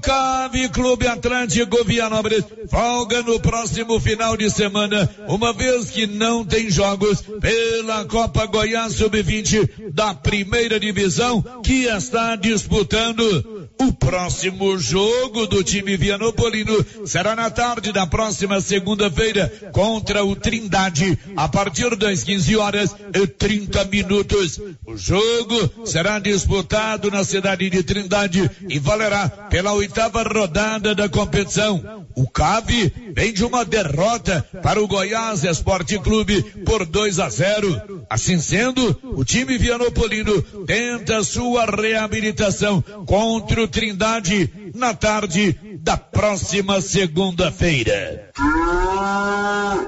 Cave Clube Atlântico Vianópolis folga no próximo final de semana, uma vez que não tem jogos pela Copa Goiás Sub-20 da primeira divisão, que está disputando o próximo jogo do time Vianopolino será na tarde da próxima segunda-feira contra o Trindade, a partir das 15 horas e 30 minutos. O jogo será disputado na cidade de Trindade e valerá pela oitava rodada da competição. O CAV vem de uma derrota para o Goiás Esporte Clube por 2 a 0. Assim sendo, o time Vianopolino tenta sua reabilitação contra o Trindade na tarde da próxima segunda-feira.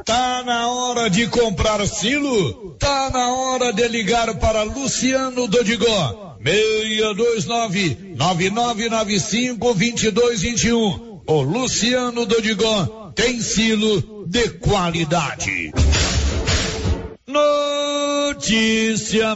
Tá na hora de comprar silo? Tá na hora de ligar para Luciano Dodigó. 629 9995 2221. O Luciano Dodigó tem silo de qualidade. Notícia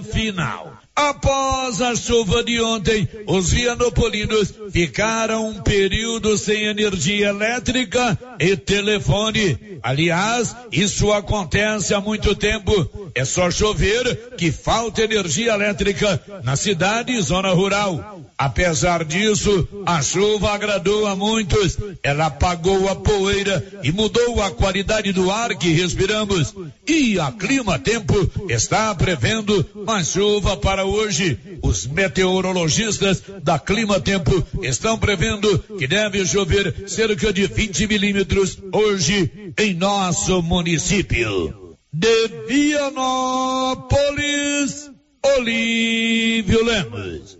final. Após a chuva de ontem, os vianopolinos ficaram um período sem energia elétrica e telefone. Aliás, isso acontece há muito tempo. É só chover que falta energia elétrica na cidade e zona rural. Apesar disso, a chuva agradou a muitos. Ela apagou a poeira e mudou a qualidade do ar que respiramos. E a Clima Tempo está prevendo mais chuva para hoje. Os meteorologistas da Clima Tempo estão prevendo que deve chover cerca de 20 milímetros hoje em nosso município. De Vianópolis, Olívio Lemos.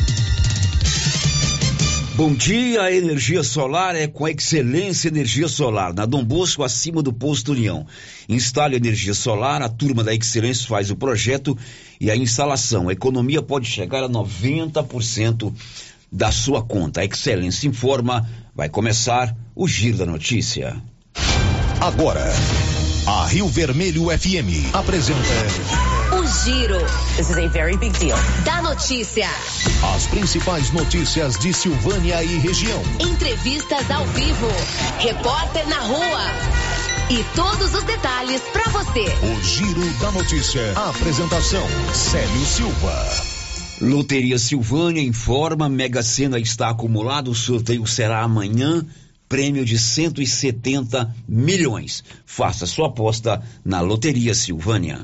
Bom dia, a energia solar é com excelência energia solar, na Dom Bosco, acima do posto União. Instale energia solar, a turma da Excelência faz o projeto e a instalação. A economia pode chegar a 90% da sua conta. A Excelência informa, vai começar o Giro da Notícia. Agora, a Rio Vermelho FM apresenta Giro. This is a very big deal. Da notícia. As principais notícias de Silvânia e região. Entrevistas ao vivo. Repórter na rua. E todos os detalhes para você. O Giro da Notícia. A apresentação: Célio Silva. Loteria Silvânia informa: Mega Sena está acumulado. O sorteio será amanhã. Prêmio de 170 milhões. Faça sua aposta na Loteria Silvânia.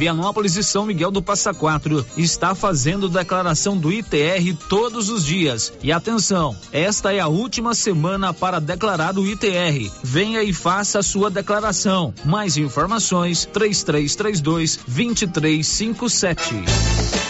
Vianópolis e São Miguel do Passa Quatro está fazendo declaração do ITR todos os dias. E atenção, esta é a última semana para declarar o ITR. Venha e faça a sua declaração. Mais informações: 3332 2357.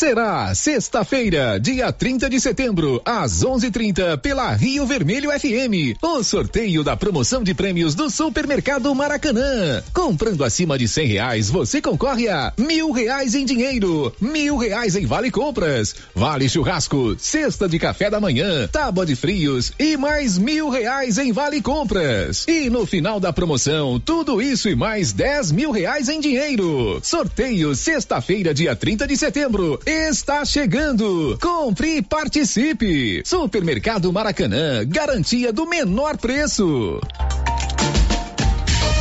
Será sexta-feira, dia 30 de setembro, às 11:30 pela Rio Vermelho FM, o sorteio da promoção de prêmios do Supermercado Maracanã. Comprando acima de cem reais, você concorre a mil reais em dinheiro, mil reais em vale compras, vale churrasco, cesta de café da manhã, tábua de frios e mais mil reais em vale compras. E no final da promoção, tudo isso e mais dez mil reais em dinheiro. Sorteio sexta-feira, dia 30 de setembro está chegando. Compre e participe. Supermercado Maracanã, garantia do menor preço.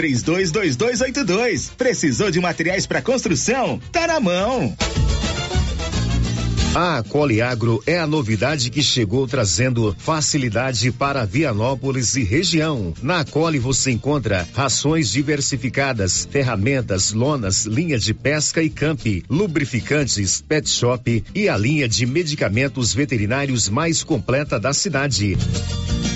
três 322282. Precisou de materiais para construção? Tá na mão. A Coliagro é a novidade que chegou trazendo facilidade para Vianópolis e região. Na Coli você encontra rações diversificadas, ferramentas, lonas, linha de pesca e camp, lubrificantes, pet shop e a linha de medicamentos veterinários mais completa da cidade.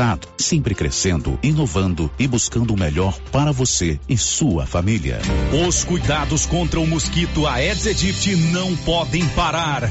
resultado, sempre crescendo, inovando e buscando o melhor para você e sua família. Os cuidados contra o mosquito Aedes aegypti não podem parar.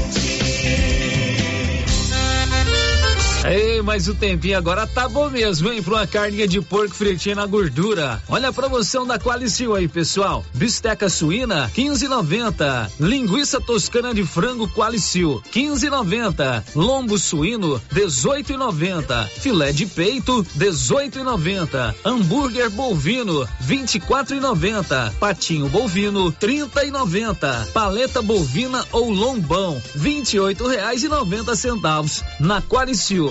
Ei, mas o tempinho agora tá bom mesmo, hein? Pra uma carninha de porco fritinha na gordura. Olha a promoção da Qualicil aí, pessoal. Bisteca suína, 15,90. Linguiça toscana de frango Qualicil, 15,90. Lombo suíno, 18,90. Filé de peito, 18,90. Hambúrguer bovino, 24,90. Patinho bovino, 30,90. Paleta bovina ou lombão, 28 reais e 90 centavos. Na Qualicil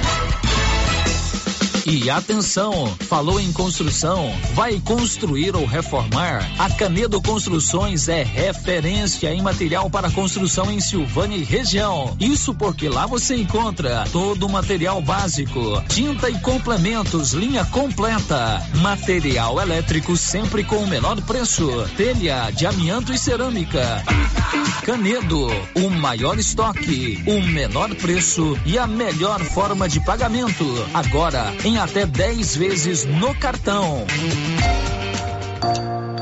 E atenção, falou em construção, vai construir ou reformar? A Canedo Construções é referência em material para construção em Silvânia e região. Isso porque lá você encontra todo o material básico, tinta e complementos, linha completa, material elétrico sempre com o menor preço, telha de amianto e cerâmica. Canedo, o maior estoque, o menor preço e a melhor forma de pagamento. Agora em até 10 vezes no cartão.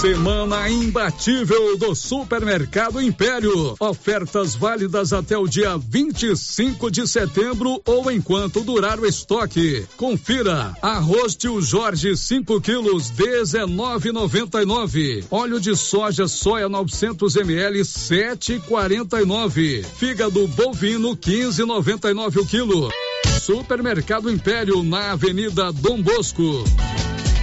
Semana imbatível do Supermercado Império. Ofertas válidas até o dia 25 de setembro ou enquanto durar o estoque. Confira: arroz tio Jorge 5 quilos 19,99. Óleo de soja soia 900 ml 7,49. Fígado bovino 15,99 o quilo. Supermercado Império na Avenida Dom Bosco.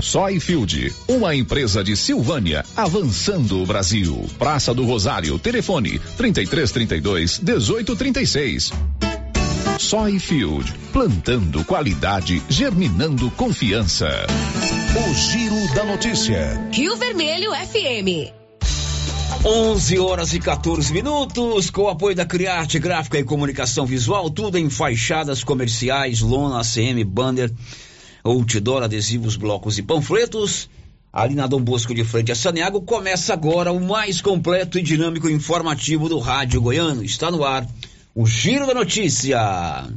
Soyfield, uma empresa de Silvânia, avançando o Brasil. Praça do Rosário, telefone 3332 1836. Soyfield, plantando qualidade, germinando confiança. O Giro da Notícia. Rio Vermelho FM. 11 horas e 14 minutos, com o apoio da Criarte Gráfica e Comunicação Visual, tudo em fachadas comerciais, lona, ACM, banner, outdoor, adesivos, blocos e panfletos. Ali na Dom Bosco de frente a Saneago, começa agora o mais completo e dinâmico informativo do rádio goiano. Está no ar o Giro da Notícia.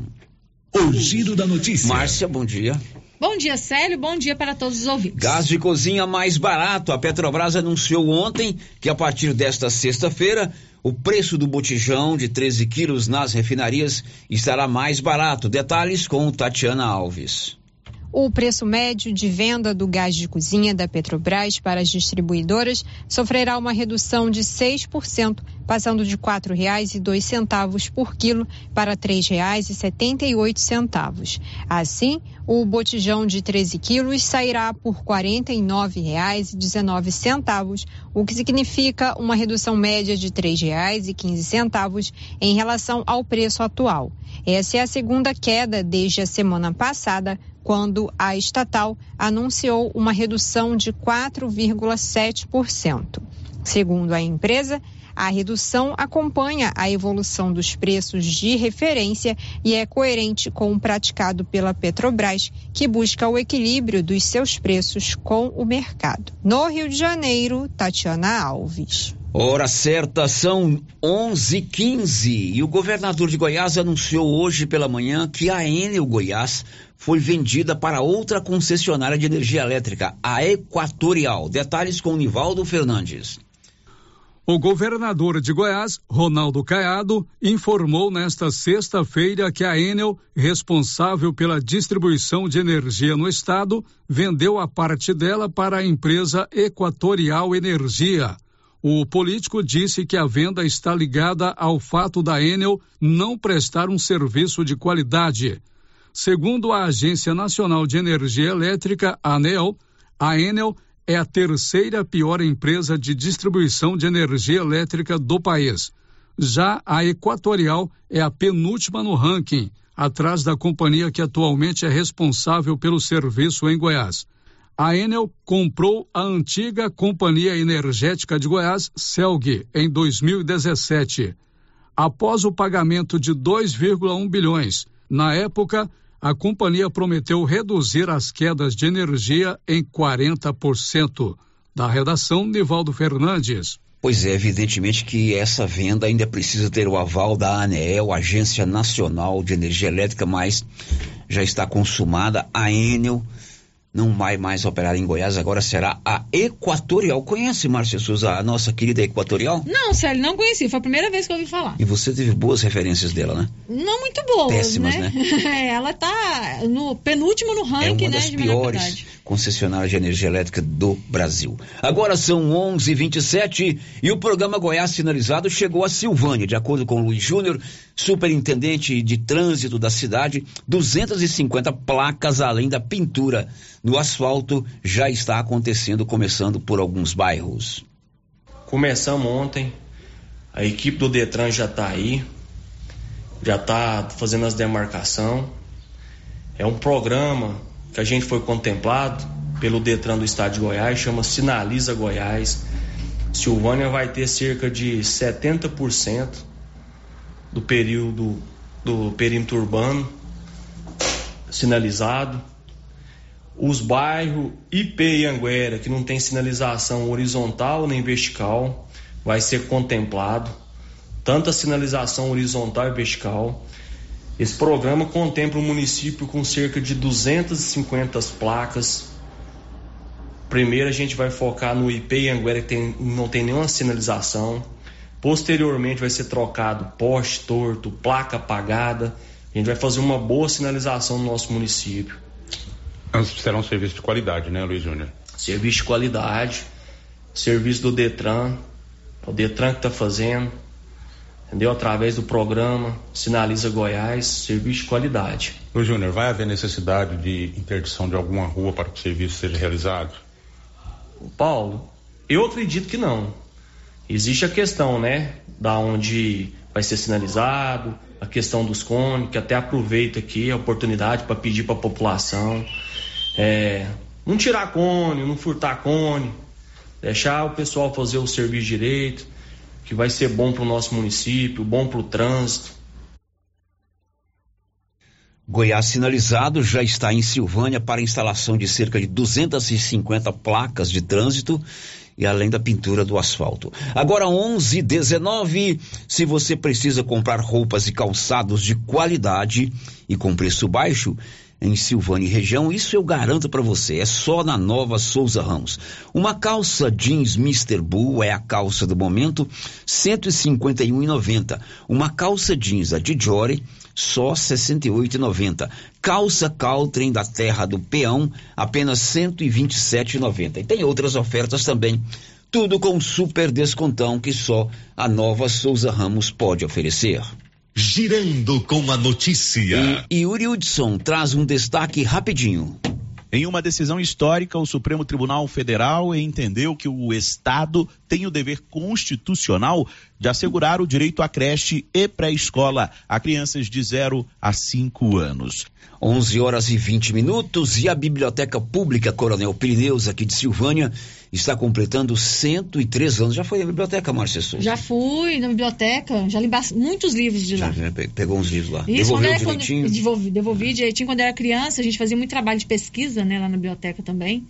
O Giro da Notícia. Márcia, bom dia. Bom dia, Célio. Bom dia para todos os ouvintes. Gás de cozinha mais barato. A Petrobras anunciou ontem que a partir desta sexta-feira o preço do botijão de 13 quilos nas refinarias estará mais barato. Detalhes com Tatiana Alves. O preço médio de venda do gás de cozinha da Petrobras para as distribuidoras sofrerá uma redução de 6%, passando de R$ 4,02 por quilo para R$ 3,78. Assim, o botijão de 13 quilos sairá por R$ 49,19, o que significa uma redução média de R$ 3,15 em relação ao preço atual. Essa é a segunda queda desde a semana passada, quando a estatal anunciou uma redução de 4,7%. Segundo a empresa, a redução acompanha a evolução dos preços de referência e é coerente com o praticado pela Petrobras, que busca o equilíbrio dos seus preços com o mercado. No Rio de Janeiro, Tatiana Alves. Hora certa são 11:15 e o governador de Goiás anunciou hoje pela manhã que a Enel Goiás foi vendida para outra concessionária de energia elétrica, a Equatorial. Detalhes com Nivaldo Fernandes. O governador de Goiás, Ronaldo Caiado, informou nesta sexta-feira que a Enel, responsável pela distribuição de energia no estado, vendeu a parte dela para a empresa Equatorial Energia. O político disse que a venda está ligada ao fato da Enel não prestar um serviço de qualidade. Segundo a Agência Nacional de Energia Elétrica, ANEL, a Enel é a terceira pior empresa de distribuição de energia elétrica do país. Já a Equatorial é a penúltima no ranking, atrás da companhia que atualmente é responsável pelo serviço em Goiás a Enel comprou a antiga Companhia Energética de Goiás, CELG, em 2017. Após o pagamento de 2,1 bilhões, na época, a companhia prometeu reduzir as quedas de energia em 40%. Da redação, Nivaldo Fernandes. Pois é, evidentemente que essa venda ainda precisa ter o aval da ANEEL, Agência Nacional de Energia Elétrica, mas já está consumada. A Enel não vai mais operar em Goiás, agora será a Equatorial. Conhece, Márcia Souza, a nossa querida Equatorial? Não, Célio, não conheci. Foi a primeira vez que eu ouvi falar. E você teve boas referências dela, né? Não muito boas, Péssimas, né? né? Ela tá no penúltimo no ranking, é uma né? das de piores concessionárias de energia elétrica do Brasil. Agora são 11:27 e o programa Goiás Sinalizado chegou a Silvânia, de acordo com Luiz Júnior, superintendente de trânsito da cidade, 250 placas além da pintura no asfalto já está acontecendo, começando por alguns bairros. Começamos ontem, a equipe do Detran já está aí, já está fazendo as demarcação. É um programa que a gente foi contemplado pelo Detran do Estado de Goiás, chama Sinaliza Goiás. Silvânia vai ter cerca de 70% do período do perímetro urbano sinalizado. Os bairros IP e Anguera, que não tem sinalização horizontal nem vertical, vai ser contemplado. Tanto a sinalização horizontal e vertical. Esse programa contempla o município com cerca de 250 placas. Primeiro a gente vai focar no IP e Anguera, que tem, não tem nenhuma sinalização. Posteriormente vai ser trocado poste torto, placa apagada. A gente vai fazer uma boa sinalização no nosso município. Será um serviço de qualidade, né, Luiz Júnior? Serviço de qualidade, serviço do Detran, o Detran que está fazendo, entendeu? Através do programa Sinaliza Goiás, serviço de qualidade. Luiz Júnior, vai haver necessidade de interdição de alguma rua para que o serviço seja realizado? Paulo, eu acredito que não. Existe a questão, né, da onde vai ser sinalizado, a questão dos cones, que até aproveito aqui a oportunidade para pedir para a população é, não tirar cone, não furtar cone, deixar o pessoal fazer o serviço direito, que vai ser bom para o nosso município, bom para o trânsito. Goiás sinalizado já está em Silvânia para instalação de cerca de 250 placas de trânsito e além da pintura do asfalto. Agora 11:19, se você precisa comprar roupas e calçados de qualidade e com preço baixo, em Silvânia e região, isso eu garanto para você, é só na Nova Souza Ramos. Uma calça jeans Mr. Bull é a calça do momento, 151,90. Uma calça jeans a Dijori, só 68,90. Calça Caltrim da Terra do Peão, apenas 127,90. E tem outras ofertas também. Tudo com super descontão que só a Nova Souza Ramos pode oferecer. Girando com a notícia. E Yuri Hudson traz um destaque rapidinho. Em uma decisão histórica, o Supremo Tribunal Federal entendeu que o Estado tem o dever constitucional de assegurar o direito à creche e pré-escola a crianças de 0 a 5 anos. 11 horas e 20 minutos e a Biblioteca Pública Coronel Pirineus, aqui de Silvânia, está completando 103 anos. Já foi na biblioteca, Márcia Souza? Já fui na biblioteca, já li muitos livros de lá. Já pegou uns livros lá. Isso, Devolveu quando direitinho? Quando, devolvi, devolvi direitinho. Quando era criança, a gente fazia muito trabalho de pesquisa, né, lá na biblioteca também.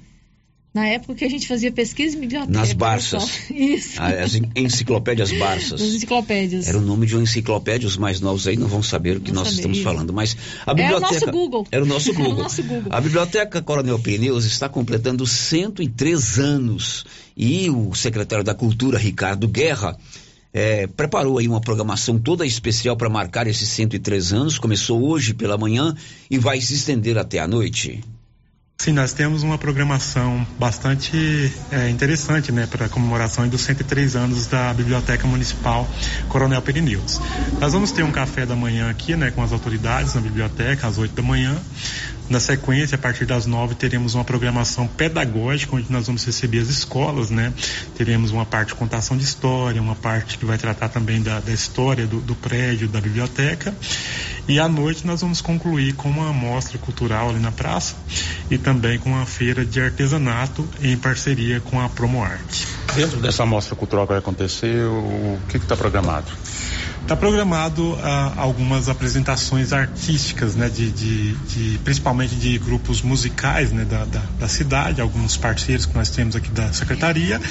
Na época que a gente fazia pesquisa em biblioteca. Nas Barças. Isso. As enciclopédias Barças. As enciclopédias. Era o nome de uma enciclopédia, os mais novos aí não vão saber o que Não nós saber, estamos isso. falando, mas a biblioteca... Era o nosso Google. Era o nosso Era o Google. nosso Google. A Biblioteca Coronel Pirineus está completando 103 anos e o secretário da Cultura, Ricardo Guerra, eh, preparou aí uma programação toda especial para marcar esses 103 anos. Começou hoje pela manhã e vai se estender até a noite. Sim, nós temos uma programação bastante é, interessante né, para a comemoração dos 103 anos da Biblioteca Municipal Coronel Pirineus. Nós vamos ter um café da manhã aqui né, com as autoridades na biblioteca às 8 da manhã. Na sequência, a partir das nove, teremos uma programação pedagógica, onde nós vamos receber as escolas, né? Teremos uma parte de contação de história, uma parte que vai tratar também da, da história do, do prédio, da biblioteca. E à noite nós vamos concluir com uma mostra cultural ali na praça e também com uma feira de artesanato em parceria com a Promoarte. Dentro dessa mostra cultural que vai acontecer, o que está programado? Está programado ah, algumas apresentações artísticas, né, de, de- de- principalmente de grupos musicais né, da, da, da cidade, alguns parceiros que nós temos aqui da secretaria,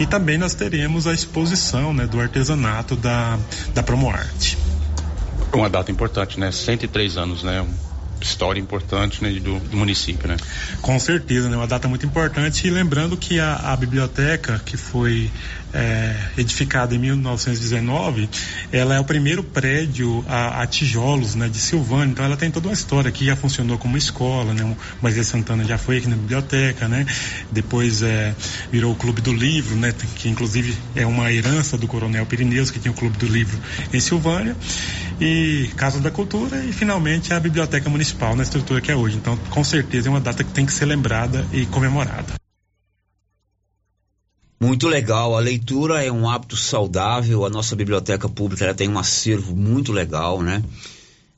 e também nós teremos a exposição né, do artesanato da, da Promoarte. Uma data importante, né? 103 anos, né? História importante né, do, do município, né? Com certeza, né? Uma data muito importante. E lembrando que a, a biblioteca, que foi é, edificada em 1919, ela é o primeiro prédio a, a tijolos né, de Silvânia. Então ela tem toda uma história. Aqui já funcionou como escola, né? O Moisés Santana já foi aqui na biblioteca, né? Depois é, virou o Clube do Livro, né? Que inclusive é uma herança do Coronel Pirineus, que tinha o Clube do Livro em Silvânia. E Casa da Cultura e finalmente a Biblioteca Municipal na estrutura que é hoje. Então, com certeza é uma data que tem que ser lembrada e comemorada. Muito legal, a leitura é um hábito saudável, a nossa biblioteca pública tem um acervo muito legal, né?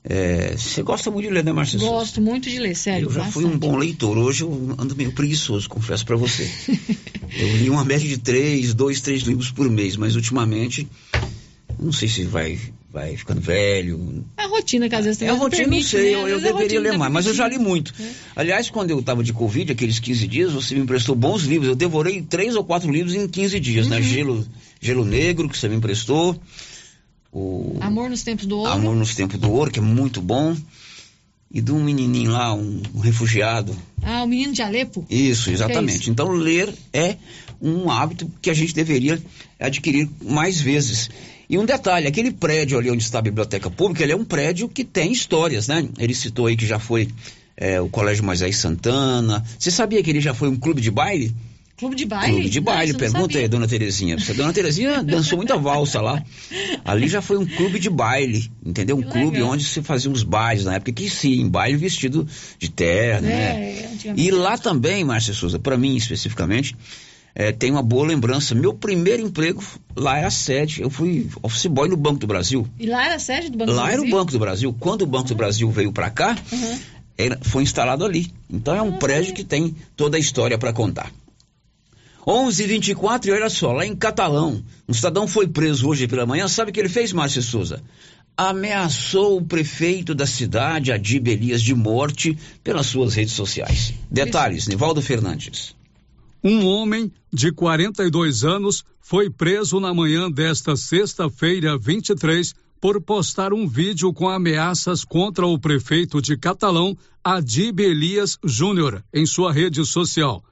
É, Você gosta muito de ler, né, Marcia? Souza? Gosto muito de ler, sério. Eu já fui um bom leitor, hoje eu ando meio preguiçoso, confesso pra você. eu li uma média de três, dois, três livros por mês, mas ultimamente, não sei se vai, vai ficando velho, É a rotina que às vezes é a não rotina, não permite, sei, né? eu, eu a deveria ler mais, mas eu já li muito. Aliás, quando eu estava de Covid, aqueles 15 dias, você me emprestou bons livros. Eu devorei três ou quatro livros em 15 dias, né? Uhum. Gelo, Gelo Negro, que você me emprestou. O Amor nos tempos do ouro. Amor nos Tempos do Ouro, que é muito bom. E de um menininho lá, um, um refugiado. Ah, o menino de Alepo. Isso, é exatamente. isso? então, ler é um hábito que a gente deveria adquirir mais vezes. E um detalhe, aquele prédio ali onde está a biblioteca pública, ele é um prédio que tem histórias, né? Ele citou aí que já foi é, o Colégio Moisés Santana. Você sabia que ele já foi um clube de baile? Clube de baile? Clube de baile, Nossa, pergunta aí, dona Terezinha. A dona Terezinha dançou muita valsa lá. Ali já foi um clube de baile, entendeu? Um clube legal. onde se fazia uns bailes na época que sim, em baile vestido de terno, né? É, antigamente. E lá também, Márcia Souza, para mim especificamente, eh, tem uma boa lembrança. Meu primeiro emprego lá era a sede. Eu fui office boy no Banco do Brasil. E lá era a sede do Banco do lá era o Brasil? Banco do Brasil. Quando o Banco do Brasil veio para cá, Uhum. era- foi instalado ali. Então é um prédio que tem toda a história para contar. 11:24 e olha só, lá em Catalão, um cidadão foi preso hoje pela manhã. Sabe o que ele fez, Márcia Souza? Ameaçou o prefeito da cidade, Adib Elias, de morte pelas suas redes sociais. Detalhes, Nivaldo Fernandes. Um homem de 42 anos foi preso na manhã desta sexta-feira, 23, por postar um vídeo com ameaças contra o prefeito de Catalão, Adib Elias Júnior, em sua rede social.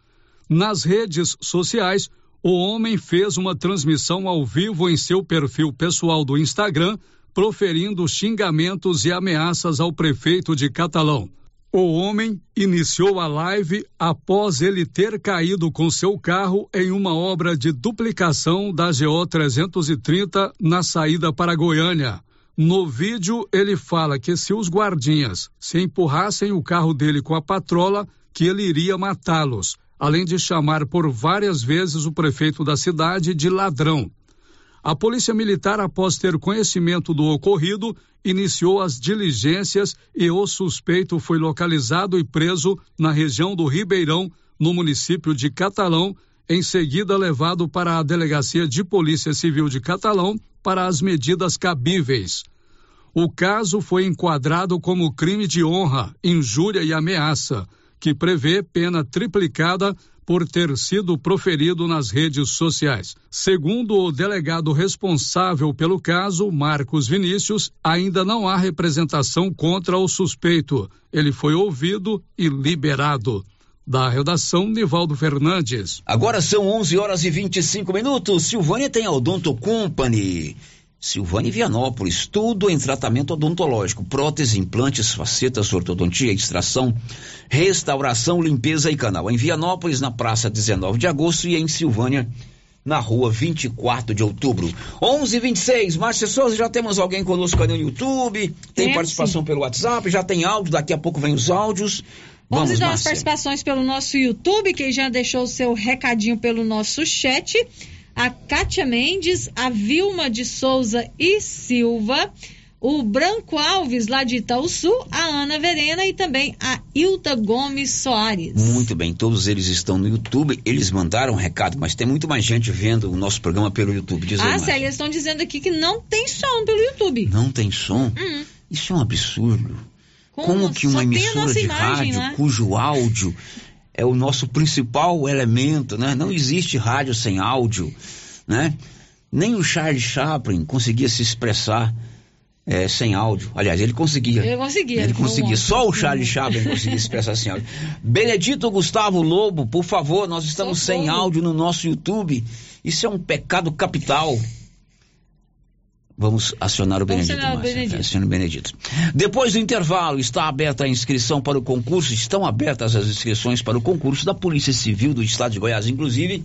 Nas redes sociais, o homem fez uma transmissão ao vivo em seu perfil pessoal do Instagram, proferindo xingamentos e ameaças ao prefeito de Catalão. O homem iniciou a live após ele ter caído com seu carro em uma obra de duplicação da GO 330 na saída para Goiânia. No vídeo, ele fala que se os guardinhas se empurrassem o carro dele com a patrola, que ele iria matá-los, além de chamar por várias vezes o prefeito da cidade de ladrão. A Polícia Militar, após ter conhecimento do ocorrido, iniciou as diligências e o suspeito foi localizado e preso na região do Ribeirão, no município de Catalão, em seguida levado para a Delegacia de Polícia Civil de Catalão para as medidas cabíveis. O caso foi enquadrado como crime de honra, injúria e ameaça, que prevê pena triplicada por ter sido proferido nas redes sociais. Segundo o delegado responsável pelo caso, Marcos Vinícius, ainda não há representação contra o suspeito. Ele foi ouvido e liberado. Da redação, Nivaldo Fernandes. Agora são 11 horas e 25 minutos. Silvânia tem a Odonto Company. Silvânia e Vianópolis, tudo em tratamento odontológico, prótese, implantes, facetas, ortodontia, extração, restauração, limpeza e canal. Em Vianópolis, na praça 19 de agosto e em Silvânia, na rua 24 de outubro. 11:26. Márcia Souza, já temos alguém conosco aí no YouTube, tem participação pelo WhatsApp, já tem áudio, daqui a pouco vem os áudios. Vamos, Vamos, às Márcia. participações pelo nosso YouTube, quem já deixou o seu recadinho pelo nosso chat. A Kátia Mendes, a Vilma de Souza e Silva, o Branco Alves, lá de Itaúsu, a Ana Verena e também a Ilta Gomes Soares. Muito bem, todos eles estão no YouTube, eles mandaram um recado, mas tem muito mais gente vendo o nosso programa pelo YouTube. Diz Ah. Célia, eles estão dizendo aqui que não tem som pelo YouTube. Não tem som? Hum. Isso é um absurdo. Como? Como, que uma emissora de imagem rádio lá. cujo áudio é o nosso principal elemento, né? Não existe rádio sem áudio, né? Nem o Charles Chaplin conseguia se expressar é, sem áudio. Aliás, ele conseguia. Ele conseguia. Ele conseguia. Só o Charles Chaplin conseguia se expressar sem áudio. Benedito Gustavo Lobo, por favor, nós estamos sem áudio no nosso YouTube. Isso é um pecado capital. Vamos acionar o Vamos Benedito. acionar o. Benedito. Acione o Benedito. Depois do intervalo, está aberta a inscrição para o concurso. Estão abertas as inscrições para o concurso da Polícia Civil do Estado de Goiás, inclusive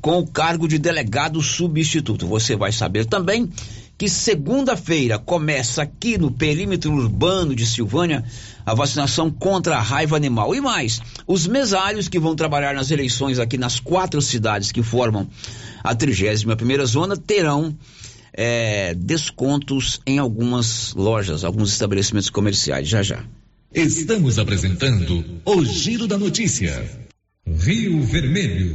com o cargo de delegado substituto. Você vai saber também que segunda-feira começa aqui no perímetro urbano de Silvânia a vacinação contra a raiva animal. E mais, os mesários que vão trabalhar nas eleições aqui nas quatro cidades que formam a 31 primeira zona terão é, descontos em algumas lojas, alguns estabelecimentos comerciais. Já já. Estamos apresentando o Giro da Notícia. Rio Vermelho.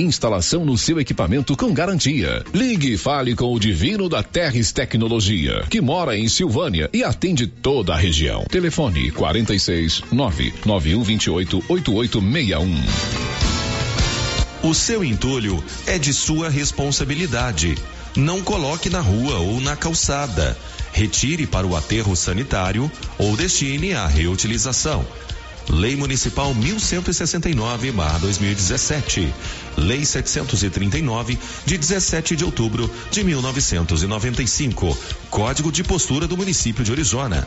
Instalação no seu equipamento com garantia. Ligue e fale com o Divino da Terres Tecnologia, que mora em Silvânia e atende toda a região. Telefone 46 99128 8861. O seu entulho é de sua responsabilidade. Não coloque na rua ou na calçada. Retire para o aterro sanitário ou destine à reutilização. Lei Municipal 1169/2017. Lei 739 de 17 de outubro de 1995. Código de postura do município de Orizona.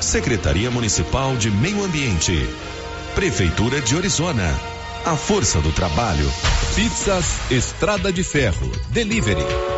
Secretaria Municipal de Meio Ambiente. Prefeitura de Orizona. A força do trabalho. Pizzas Estrada de Ferro. Delivery.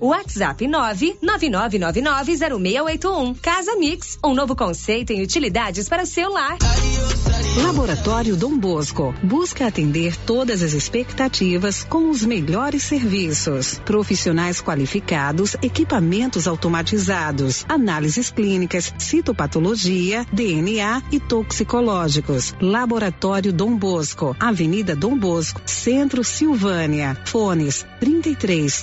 WhatsApp 999990681. Casa Mix, um novo conceito em utilidades para o celular. Laboratório Dom Bosco busca atender todas as expectativas com os melhores serviços. Profissionais qualificados, equipamentos automatizados, análises clínicas, citopatologia, DNA e toxicológicos. Laboratório Dom Bosco, Avenida Dom Bosco, Centro Silvânia. Fones 33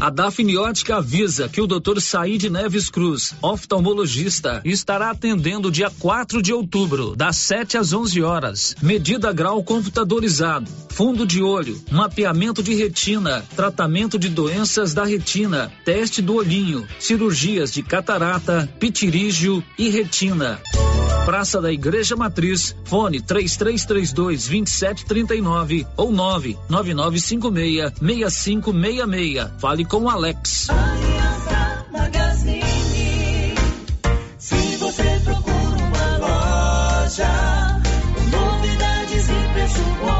A Dafniótica avisa que o Dr. Said Neves Cruz, oftalmologista, estará atendendo dia 4 de outubro, das 7 às 11 horas. Medida grau computadorizado, fundo de olho, mapeamento de retina, tratamento de doenças da retina, teste do olhinho, cirurgias de catarata, pitirígio e retina. Praça da Igreja Matriz, fone 3332 2739 ou 99956 6566. Fale com Alex. Se você procura uma loja, novidades e preço bom,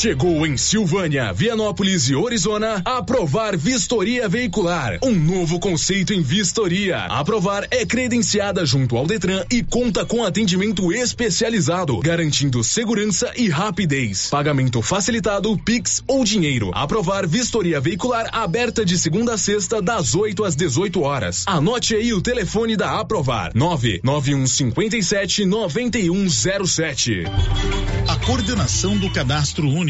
Chegou em Silvânia, Vianópolis e Orizona a Aprovar Vistoria Veicular, um novo conceito em vistoria. A Aprovar é credenciada junto ao Detran e conta com atendimento especializado, garantindo segurança e rapidez. Pagamento facilitado, Pix ou dinheiro. A Aprovar Vistoria Veicular aberta de segunda a sexta das 8 às 18 horas. Anote aí o telefone da Aprovar: 99157 9107. A coordenação do cadastro único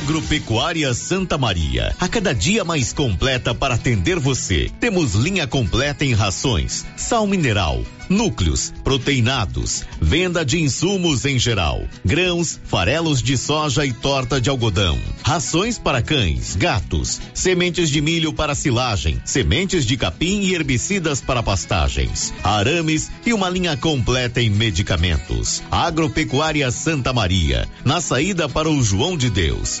Agropecuária Santa Maria, a cada dia mais completa para atender você. Temos linha completa em rações, sal mineral, núcleos, proteinados, venda de insumos em geral, grãos, farelos de soja e torta de algodão, rações para cães, gatos, sementes de milho para silagem, sementes de capim e herbicidas para pastagens, arames e uma linha completa em medicamentos. Agropecuária Santa Maria, na saída para o João de Deus.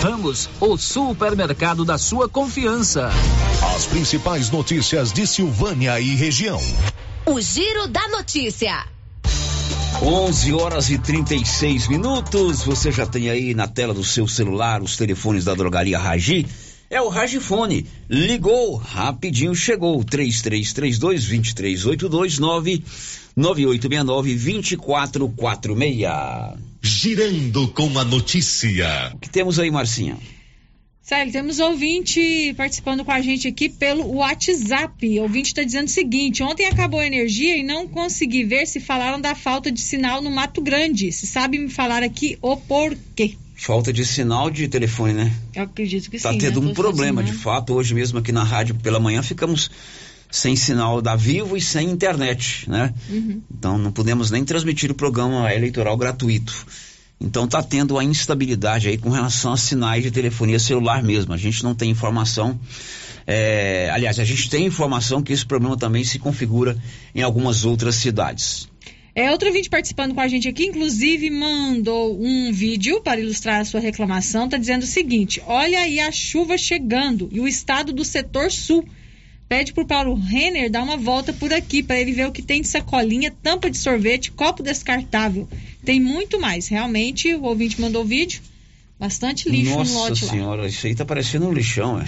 Ramos, o supermercado da sua confiança. As principais notícias de Silvânia e região. O Giro da Notícia. 11 horas e 36 minutos. Você já tem aí na tela do seu celular os telefones da drogaria Ragi? É o Ragifone. Ligou, rapidinho chegou. 3332 2382 9869 2446. Girando com a notícia. O que temos aí, Marcinha? Sério, temos ouvinte participando com a gente aqui pelo WhatsApp. O ouvinte está dizendo o seguinte: ontem acabou a energia e não consegui ver se falaram da falta de sinal no Mato Grande. Se sabe me falar aqui o porquê. Falta de sinal de telefone, né? Eu acredito que Tá sim. tendo né? um Tô problema, de fato. Hoje mesmo aqui na rádio pela manhã ficamos sem sinal da Vivo e sem internet, né? Uhum. Então não podemos nem transmitir o programa eleitoral gratuito. Então tá tendo a instabilidade aí com relação a sinais de telefonia celular mesmo. A gente não tem informação. é, aliás, a gente tem informação que esse problema também se configura em algumas outras cidades. É, outro ouvinte participando com a gente aqui, inclusive mandou um vídeo para ilustrar a sua reclamação. Está dizendo o seguinte: olha aí a chuva chegando e o estado do setor sul. Pede pro Paulo Renner dar uma volta por aqui para ele ver o que tem de sacolinha, tampa de sorvete, copo descartável. Tem muito mais. Realmente, o ouvinte mandou o vídeo. Bastante lixo Nossa no lote lá. senhora, isso aí tá parecendo um lixão, é.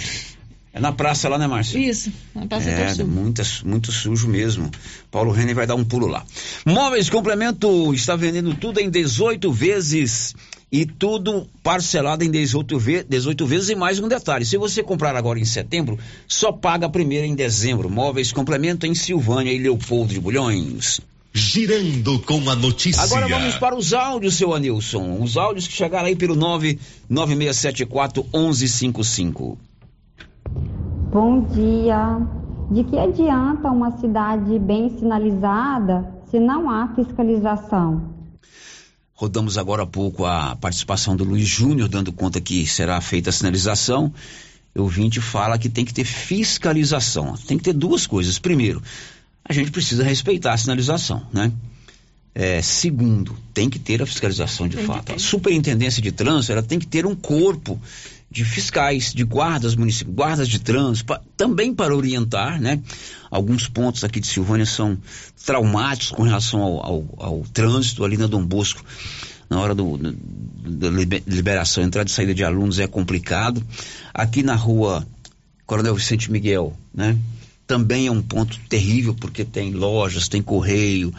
É na praça lá, né, Márcio? Isso, na Praça É, do Sul. muita, muito sujo mesmo. Paulo Renner vai dar um pulo lá. Móveis Complemento está vendendo tudo em 18 vezes e tudo parcelado em 18, ve 18 vezes e mais um detalhe. Se você comprar agora em setembro, só paga a primeira em dezembro. Móveis Complemento em Silvânia e Leopoldo de Bulhões. Girando com a notícia. Agora vamos para os áudios, seu Anilson. Os áudios que chegaram aí pelo 99674 1155. Bom dia. De que adianta uma cidade bem sinalizada se não há fiscalização? Rodamos agora há pouco a participação do Luiz Júnior, dando conta que será feita a sinalização. O ouvinte fala que tem que ter fiscalização. Tem que ter duas coisas. Primeiro, a gente precisa respeitar a sinalização, né? É, segundo, tem que ter a fiscalização de Tem fato. A superintendência de trânsito, ela tem que ter um corpo de fiscais, de guardas municipais, guardas de trânsito, também para orientar, né? Alguns pontos aqui de Silvânia são traumáticos com relação ao, ao- ao trânsito ali na Dom Bosco. na hora do, do- da libe- liberação, entrada e saída de alunos é complicado. Aqui na rua Coronel Vicente Miguel, né? Também é um ponto terrível, porque tem lojas, tem correio,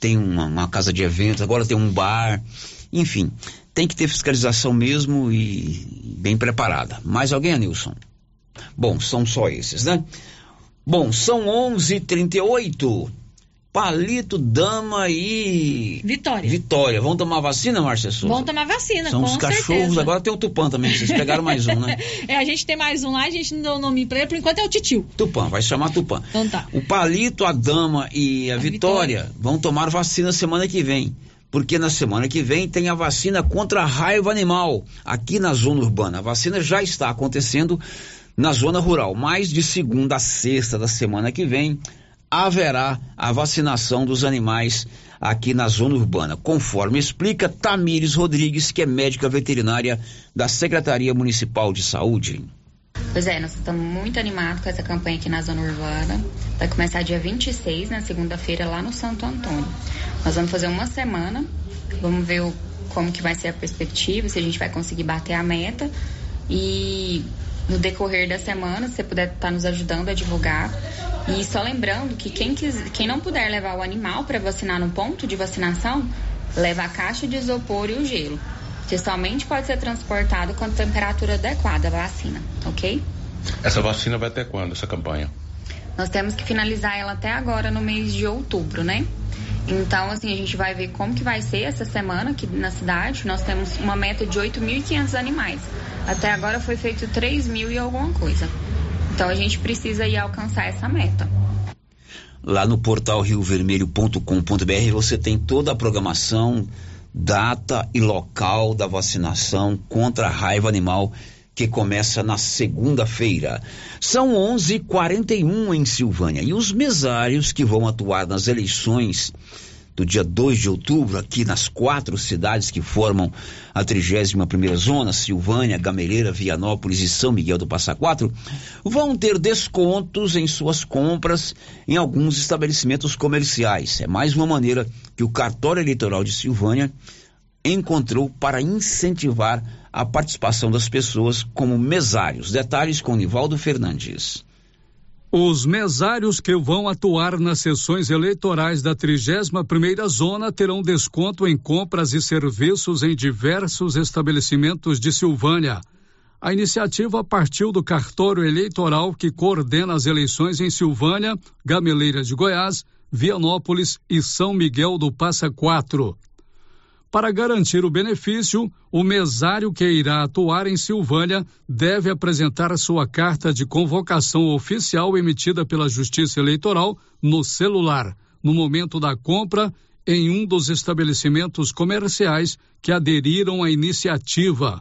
tem uma, uma casa de eventos, agora tem um bar, enfim, tem que ter fiscalização mesmo e bem preparada. Mais alguém, Nilson? Bom, são só esses, né? Bom, são 11:38. Palito, Dama e Vitória. Vitória. Vão tomar vacina, Márcia Souza? Vão tomar vacina, São com os cachorros, certeza. agora tem o Tupã também, vocês pegaram mais um, né? É, a gente tem mais um lá, a gente não deu o nome pra ele, por enquanto é o Titio. Tupã, vai chamar Tupã. Então tá. O Palito, a Dama e a, Vitória, Vitória. vão tomar vacina semana que vem. Porque na semana que vem tem a vacina contra a raiva animal aqui na zona urbana. A vacina já está acontecendo na zona rural, mas de segunda a sexta da semana que vem haverá a vacinação dos animais aqui na zona urbana, conforme explica Tamires Rodrigues, que é médica veterinária da Secretaria Municipal de Saúde. Pois é, nós estamos muito animados com essa campanha aqui na Zona Urbana. Vai começar dia 26, na segunda-feira, lá no Santo Antônio. Nós vamos fazer uma semana, vamos ver o- como que vai ser a perspectiva, se a gente vai conseguir bater a meta. E no decorrer da semana, se você puder estar nos ajudando a divulgar. E só lembrando que quem, quis, quem não puder levar o animal para vacinar no ponto de vacinação, leva a caixa de isopor e o gelo. Que somente pode ser transportado com a temperatura adequada a vacina, ok? Essa vacina vai até quando, essa campanha? Nós temos que finalizar ela até agora no mês de outubro, né? Então, assim, a gente vai ver como que vai ser essa semana aqui na cidade. Nós temos uma meta de 8.500 animais. Até agora foi feito 3 mil e alguma coisa. Então, a gente precisa ir alcançar essa meta. Lá no portal riovermelho.com.br você tem toda a programação, data e local da vacinação contra a raiva animal que começa na segunda-feira. São 11:41 em Silvânia e os mesários que vão atuar nas eleições do dia 2 de outubro aqui nas quatro cidades que formam a 31ª zona, Silvânia, Gameleira, Vianópolis e São Miguel do Passa Quatro, vão ter descontos em suas compras em alguns estabelecimentos comerciais. É mais uma maneira que o cartório eleitoral de Silvânia encontrou para incentivar a participação das pessoas como mesários. Detalhes com Nivaldo Fernandes. Os mesários que vão atuar nas sessões eleitorais da 31ª Zona terão desconto em compras e serviços em diversos estabelecimentos de Silvânia. A iniciativa partiu do cartório eleitoral que coordena as eleições em Silvânia, Gameleira de Goiás, Vianópolis e São Miguel do Passa Quatro. Para garantir o benefício, o mesário que irá atuar em Silvânia deve apresentar sua carta de convocação oficial emitida pela Justiça Eleitoral no celular, no momento da compra, em um dos estabelecimentos comerciais que aderiram à iniciativa.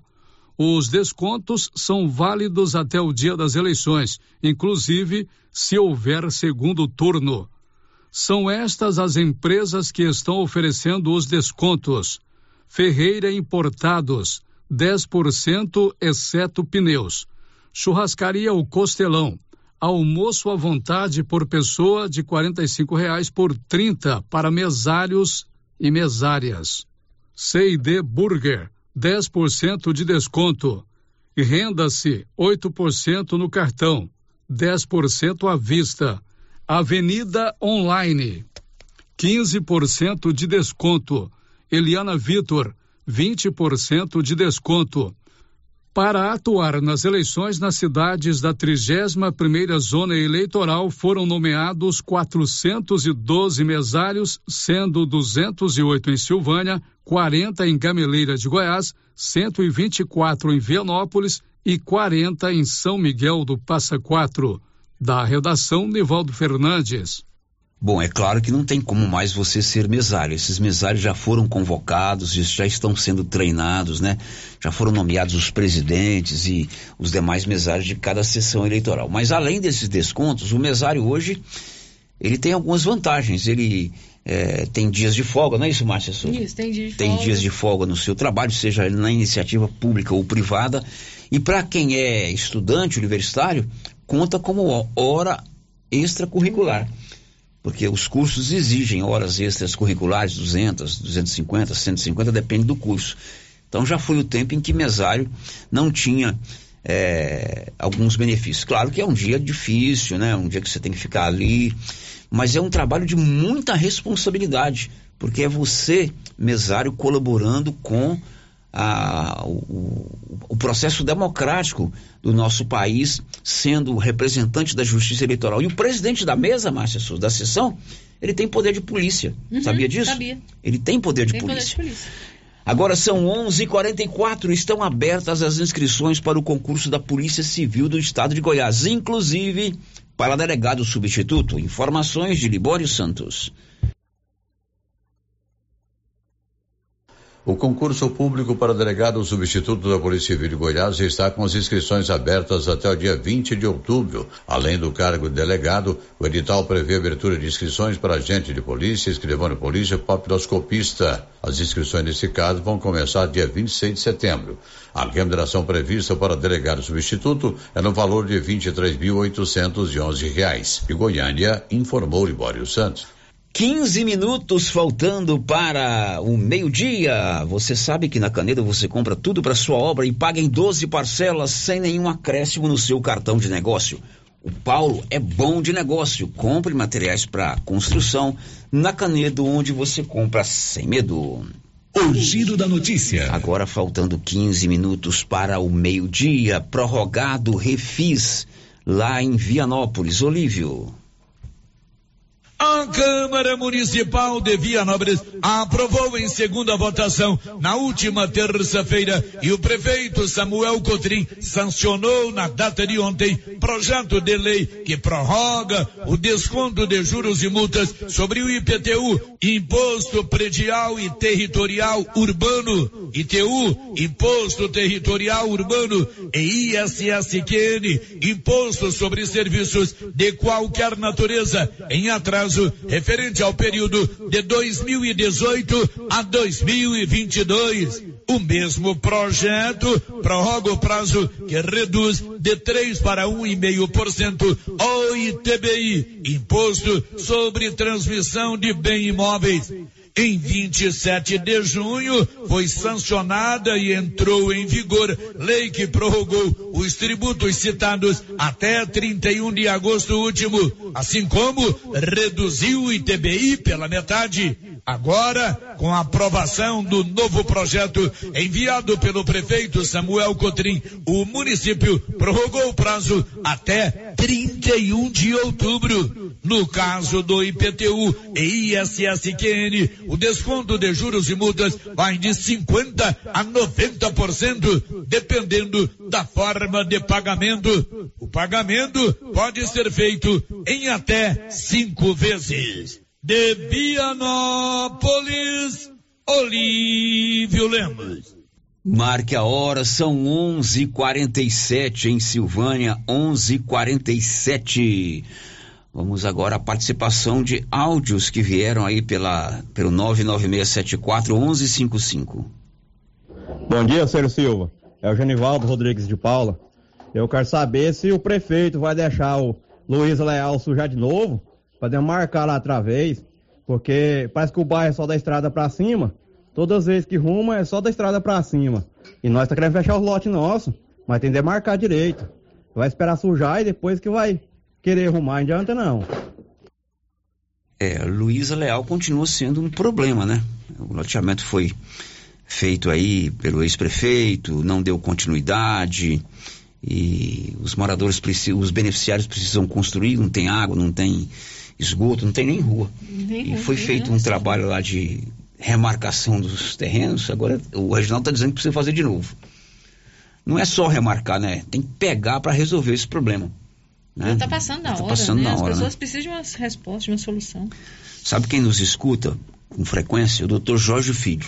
Os descontos são válidos até o dia das eleições, inclusive se houver segundo turno. São estas as empresas que estão oferecendo os descontos. Ferreira Importados, 10% exceto pneus. Churrascaria O Costelão, almoço à vontade por pessoa de 45 reais por 30 para mesários e mesárias. C&D Burger, 10% de desconto. Renda-se 8% no cartão, 10% à vista. Avenida Online, 15% de desconto. Eliana Vitor, 20% de desconto. Para atuar nas eleições nas cidades da 31ª Zona Eleitoral foram nomeados 412 mesários, sendo 208 em Silvânia, 40 em Gameleira de Goiás, 124 em Vianópolis e 40 em São Miguel do Passa Quatro. Da redação, Nivaldo Fernandes. Bom, é claro que não tem como mais você ser mesário. Esses mesários já foram convocados, já estão sendo treinados, né? Já foram nomeados os presidentes e os demais mesários de cada sessão eleitoral. Mas além desses descontos, o mesário hoje ele tem algumas vantagens. Ele é, tem dias de folga, não é isso, Márcia Souza? Isso, tem dia de Tem folga. dias de folga no seu trabalho, seja na iniciativa pública ou privada. E para quem é estudante universitário, conta como hora extracurricular. porque os cursos exigem horas extras curriculares, 200, 250, 150, depende do curso. Então já foi o tempo em que mesário não tinha é, alguns benefícios. Claro que é um dia difícil, né? Um dia que você tem que ficar ali, mas é um trabalho de muita responsabilidade, porque é você, mesário, colaborando com a, o, o, processo democrático do nosso país, sendo representante da justiça eleitoral. E o presidente da mesa, Márcia Souza, da sessão, ele tem poder de polícia. Uhum, Sabia disso? sabia. Ele tem poder de Tem poder polícia. de polícia. Agora são 11:44, estão abertas as inscrições para o concurso da Polícia Civil do Estado de Goiás, inclusive para delegado substituto. Informações de Libório Santos. O concurso público para delegado substituto da Polícia Civil de Goiás está com as inscrições abertas até o dia 20 de outubro. Além do cargo de delegado, o edital prevê abertura de inscrições para agente de polícia, escrivão de polícia, papiloscopista. As inscrições nesse caso vão começar dia 26 de setembro. A remuneração prevista para delegado substituto é no valor de 23.811 reais. De Goiânia, informou Libório Santos. 15 minutos faltando para o meio-dia. Você sabe que na Caneda você compra tudo para sua obra e paga em 12 parcelas sem nenhum acréscimo no seu cartão de negócio. O Paulo é bom de negócio. Compre materiais para construção na Canedo, onde você compra sem medo. O giro da notícia. Agora faltando 15 minutos para o meio-dia, prorrogado refis lá em Vianópolis. Olívio. A Câmara Municipal de Vianópolis aprovou em segunda votação na última terça-feira e o prefeito Samuel Cotrim sancionou na data de ontem projeto de lei que prorroga o desconto de juros e multas sobre o IPTU, Imposto Predial e Territorial Urbano, ITU, Imposto Territorial Urbano. E ISSQN, Imposto sobre Serviços de qualquer natureza em atraso referente ao período de 2018 a 2022. O mesmo projeto prorroga o prazo que reduz de 3 para 1,5% o ITBI, Imposto sobre Transmissão de Bem Imóveis. Em 27 de junho foi sancionada e entrou em vigor lei que prorrogou os tributos citados até 31 de agosto último, assim como reduziu o ITBI pela metade. Agora, com a aprovação do novo projeto enviado pelo prefeito Samuel Cotrim, o município prorrogou o prazo até 31 de outubro. No caso do IPTU e ISSQN, o desconto de juros e multas vai de 50 a 90%, dependendo da forma de pagamento. O pagamento pode ser feito em até cinco vezes. De Vianópolis, Olívio Lemos. Marque a hora, são 11:47 em Silvânia, 11:47. Vamos agora à participação de áudios que vieram aí pela pelo 99674 1155. Bom dia, Sérgio Silva. É o Genivaldo Rodrigues de Paula. Eu quero saber se o prefeito vai deixar o Luiz Leal sujar de novo, para marcar lá outra vez, porque parece que o bairro é só da estrada para cima. Todas as vezes que ruma é só da estrada para cima. E nós tá querendo fechar os lotes nossos, mas tem que demarcar direito. Vai esperar sujar e depois que vai querer arrumar, não adianta não. É, Luísa Leal continua sendo um problema, né? O loteamento foi feito aí pelo ex-prefeito, não deu continuidade e os moradores precisam, os beneficiários precisam construir, não tem água, não tem esgoto, não tem nem rua. E foi feito um trabalho lá de remarcação dos terrenos, agora o Reginaldo está dizendo que precisa fazer de novo. Não é só remarcar, né? Tem que pegar para resolver esse problema. Né? Está passando da Tá hora, passando né? da As hora, pessoas né? precisam de uma resposta, de uma solução. Sabe quem nos escuta com frequência? O doutor Jorge Filho.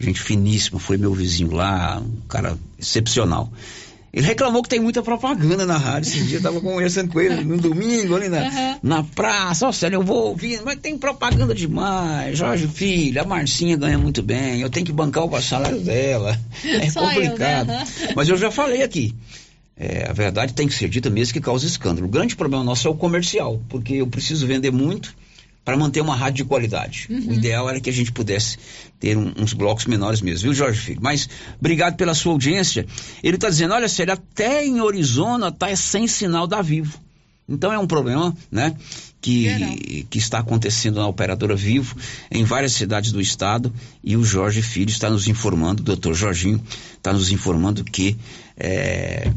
Gente finíssima, foi meu vizinho lá, um cara excepcional. Ele reclamou que tem muita propaganda na rádio. Esse dia eu tava conversando com ele no domingo, ali na, na praça. Ó, sério, eu vou ouvindo, mas tem propaganda demais. Jorge Filho, a Marcinha ganha muito bem, eu tenho que bancar o salário dela. É Só eu, complicado. né? Mas eu já falei aqui. É, a verdade tem que ser dita mesmo que causa escândalo. O grande problema nosso é o comercial, porque eu preciso vender muito para manter uma rádio de qualidade. Uhum. O ideal era que a gente pudesse ter um- uns blocos menores mesmo, viu, Jorge Filho? Mas obrigado pela sua audiência. Ele está dizendo, olha, sério, até em Arizona está sem sinal da Vivo. Então é um problema, né? Que, que está acontecendo na operadora Vivo em várias cidades do estado e o Jorge Filho está nos informando, o doutor Jorginho está nos informando que é,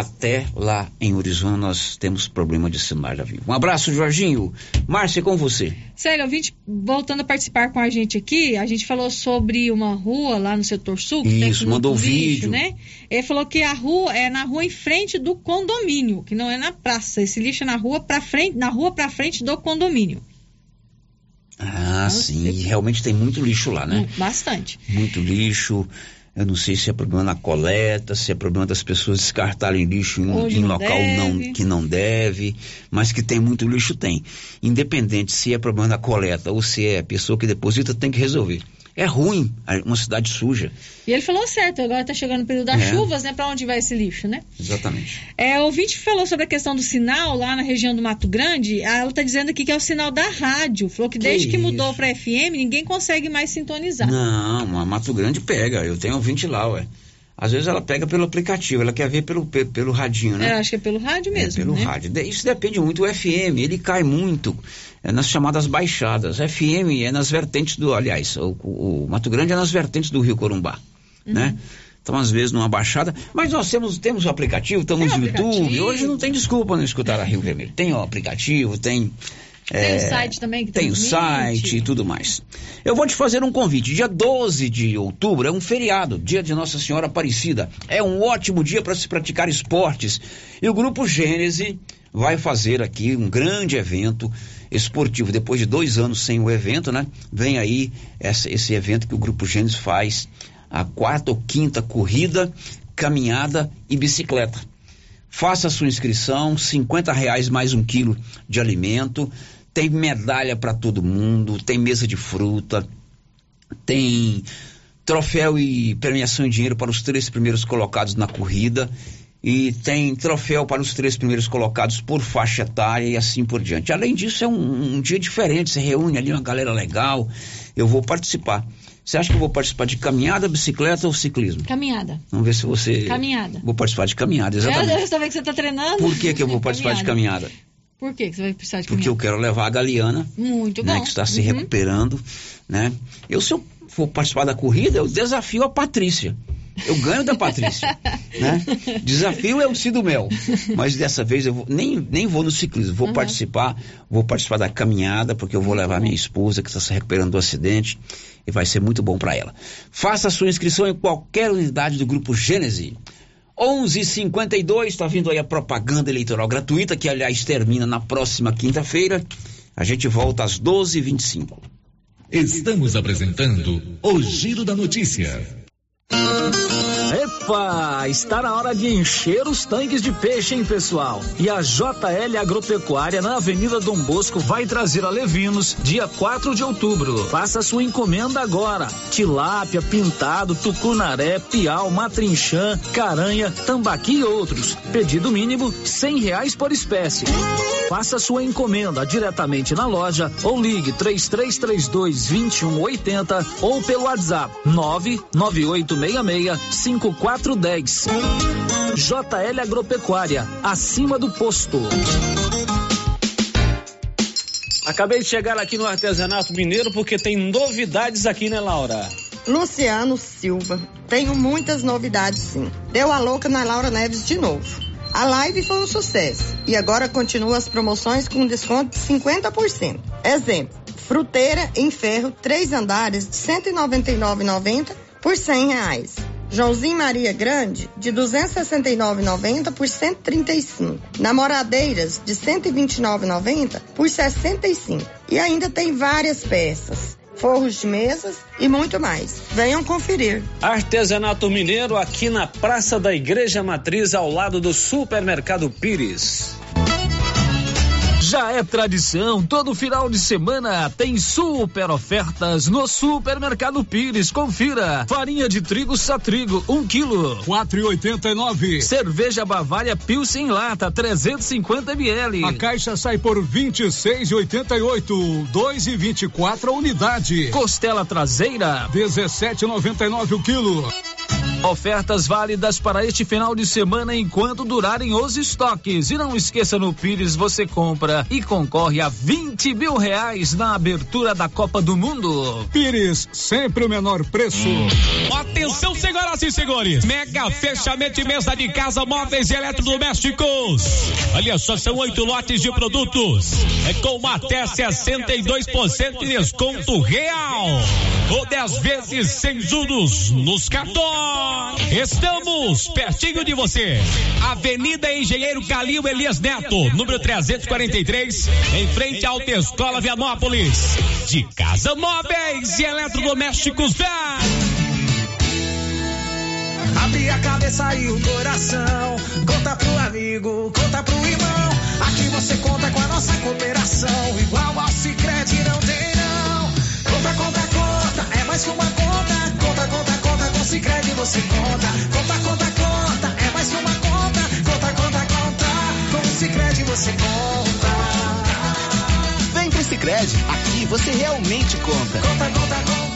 até lá em Arizona nós temos problema de sinal da Vivo. Um abraço, Jorginho. Márcia, com você. Sério, ouvinte, voltando a participar com a gente aqui, a gente falou sobre uma rua lá no setor sul. Que tem Isso, muito mandou vídeo. né? Ele falou que a rua é na rua em frente do condomínio, que não é na praça. Esse lixo é na rua para frente, na rua para frente do condomínio. Ah, sim, e realmente tem muito lixo lá, né? Bastante. Muito lixo. Eu não sei se é problema na coleta, se é problema das pessoas descartarem lixo em, em local deve. não, que não deve, mas que tem muito lixo, tem. Independente se é problema da coleta ou se é a pessoa que deposita, tem que resolver. É ruim uma cidade suja. E ele falou certo, agora tá chegando o período das É. chuvas, né? Para onde vai esse lixo, né? Exatamente. É, o ouvinte falou sobre a questão do sinal lá na região do Mato Grande. Ah, Ela tá dizendo aqui que é o sinal da rádio. Falou que Que desde que isso? mudou para FM, ninguém consegue mais sintonizar. Não, a Mato Grande pega. Eu tenho ouvinte lá, ué. Às vezes ela pega pelo aplicativo, ela quer ver pelo, pe- pelo radinho, né? É, acho que é pelo rádio mesmo. É, pelo né? rádio. Isso depende muito do FM, ele cai muito é, nas chamadas baixadas. FM é nas vertentes do, aliás, o, o- o Mato Grande é nas vertentes do Rio Corumbá, Uhum. né? Então, às vezes, numa baixada, mas nós temos, temos o aplicativo, estamos no YouTube, hoje não tem desculpa não escutar a Rio Vermelho. Tem o aplicativo, tem... Tem é, o site também que tem o transmite. site e tudo mais. Eu vou te fazer um convite. Dia 12 de outubro é um feriado, dia de Nossa Senhora Aparecida. É um ótimo dia para se praticar esportes. E o Grupo Gênese vai fazer aqui um grande evento esportivo. Depois de dois anos sem o evento, né? Vem aí essa- esse evento que o Grupo Gênese faz, a quarta ou quinta corrida, caminhada e bicicleta. Faça a sua inscrição, 50 reais mais um quilo de alimento. Tem medalha para todo mundo, tem mesa de fruta, tem troféu e premiação em dinheiro para os três primeiros colocados na corrida e tem troféu para os três primeiros colocados por faixa etária e assim por diante. Além disso, é um, um dia diferente, você reúne ali uma galera legal. Eu vou participar. Você acha que eu vou participar de caminhada, bicicleta ou ciclismo? Caminhada. Vamos ver se você. Caminhada. Vou participar de caminhada, Eu, exatamente. eu também que você tá treinando. Por que, que eu vou participar de caminhada? Por que, você vai precisar de Porque caminhada? eu quero levar a Galeana, Muito né, bom. que está se Uhum. recuperando, né? Eu, se eu for participar da corrida, eu desafio a Patrícia. Eu ganho da Patrícia, né? Desafio é o Cido Mel. Mas dessa vez eu vou- nem, nem vou no ciclismo, vou participar, vou participar da caminhada, porque eu vou levar minha esposa que está se recuperando do acidente e vai ser muito bom para ela. Faça a sua inscrição em qualquer unidade do Grupo Gênese. 11:52 está vindo aí a propaganda eleitoral gratuita, que aliás termina na próxima quinta-feira. A gente volta às 12h25. Estamos apresentando o Giro da Notícia. Epa, está na hora de encher os tanques de peixe, hein, pessoal? E a JL Agropecuária na Avenida Dom Bosco vai trazer a Levinos dia 4 de outubro. Faça sua encomenda agora. Tilápia, pintado, tucunaré, piau, matrinchã, caranha, tambaqui e outros. Pedido mínimo cem reais por espécie. Faça sua encomenda diretamente na loja ou ligue 3332 2180 ou pelo WhatsApp 99866 5410. JL Agropecuária, acima do posto. Acabei de chegar aqui no artesanato mineiro porque tem novidades aqui, né, Laura? Luciano Silva. Tenho muitas novidades, sim. Deu a louca na Laura Neves de novo. A live foi um sucesso e agora continua as promoções com desconto de 50%. Exemplo: fruteira em ferro, três andares de R$ 199,90 por 100 reais. Joãozinho Maria Grande, de R$ 269,90 por R$ 135. Namoradeiras, de R$ 129,90 por R$ 65. E ainda tem várias peças, forros de mesas e muito mais. Venham conferir. Artesanato mineiro aqui na Praça da Igreja Matriz, ao lado do Supermercado Pires. Já é tradição, todo final de semana tem super ofertas no Supermercado Pires. Confira. Farinha de trigo Satrigo, 1 um quilo. Quatro e oitenta e nove. Cerveja Bavária Pilsen Lata, 350 ml. A caixa sai por vinte e seis e oitenta e oito. Dois e vinte e quatro a unidade. Costela traseira. Dezessete e noventa e nove o quilo. Ofertas válidas para este final de semana enquanto durarem os estoques. E não esqueça, no Pires você compra e concorre a 20 mil reais na abertura da Copa do Mundo. Pires, sempre o menor preço. Atenção, senhoras e senhores. Mega fechamento de mesa de casa, móveis e eletrodomésticos. Olha só, são oito lotes de produtos. É com até 62% de desconto real. Ou 10 vezes sem juros nos cartões. Estamos pertinho de você. Avenida Engenheiro Calil Elias Neto, número 343, em frente à Autoescola Vianópolis. De casa móveis e eletrodomésticos da. Abre a cabeça e o coração. Conta pro amigo, conta pro irmão. Aqui você conta com a nossa cooperação. Igual ao Cicred não tem não. Conta, conta, conta. É mais que uma Cicred você conta. Conta, conta, conta. É mais uma conta. Conta, conta, conta. Com Cicred você conta. Vem pro Cicred. Aqui você realmente conta. Conta, conta, conta.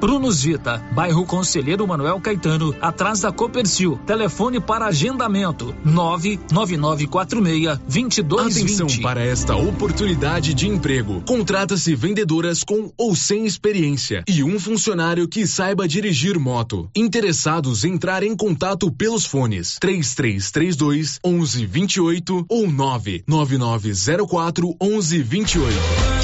Prunus Vita, bairro Conselheiro Manuel Caetano, atrás da Copercil. Telefone para agendamento: 99946 2220. Atenção para esta oportunidade de emprego. Contrata-se vendedoras com ou sem experiência e um funcionário que saiba dirigir moto. Interessados entrar em contato pelos fones 3332 1128 ou 99904 1128.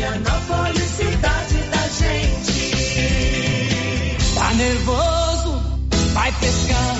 Vianópolis, cidade da gente. Tá nervoso? Vai pescar.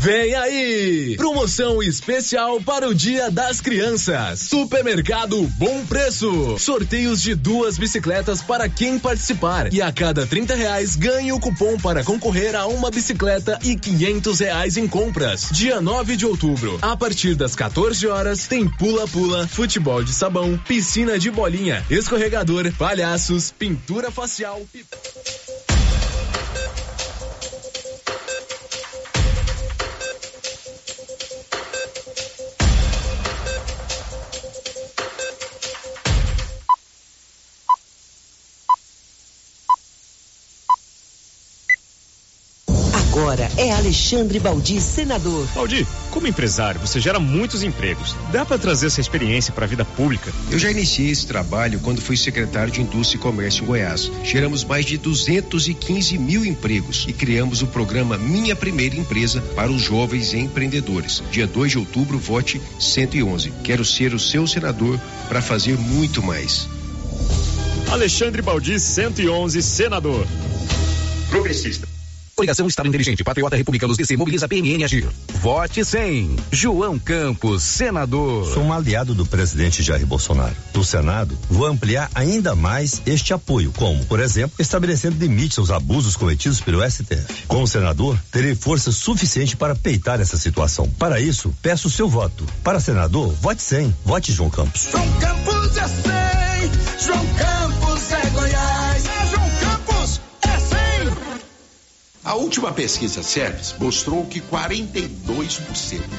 Vem aí! Promoção especial para o Dia das Crianças. Supermercado Bom Preço. Sorteios de duas bicicletas para quem participar. E a cada 30 reais ganhe o cupom para concorrer a uma bicicleta e 500 reais em compras. Dia 9 de outubro, a partir das 14 horas, tem pula-pula, futebol de sabão, piscina de bolinha, escorregador, palhaços, pintura facial. Agora é Alexandre Baldi, senador. Baldi, como empresário, você gera muitos empregos. Dá para trazer essa experiência para a vida pública? Eu já iniciei esse trabalho quando fui secretário de Indústria e Comércio em Goiás. Geramos mais de 215 mil empregos e criamos o programa Minha Primeira Empresa para os jovens empreendedores. Dia 2 de outubro, vote 111. Quero ser o seu senador para fazer muito mais. Alexandre Baldi, 111, senador. Progressista. Coligação Estado Inteligente, Patriota Republicanos DC, Mobiliza PMN Agir. Vote 100. João Campos, senador. Sou um aliado do presidente Jair Bolsonaro. No Senado, vou ampliar ainda mais este apoio, como, por exemplo, estabelecendo limites aos abusos cometidos pelo STF. Como senador, terei força suficiente para peitar essa situação. Para isso, peço o seu voto. Para senador, vote 100. Vote João Campos. João Campos é 100. A última pesquisa Service mostrou que 42%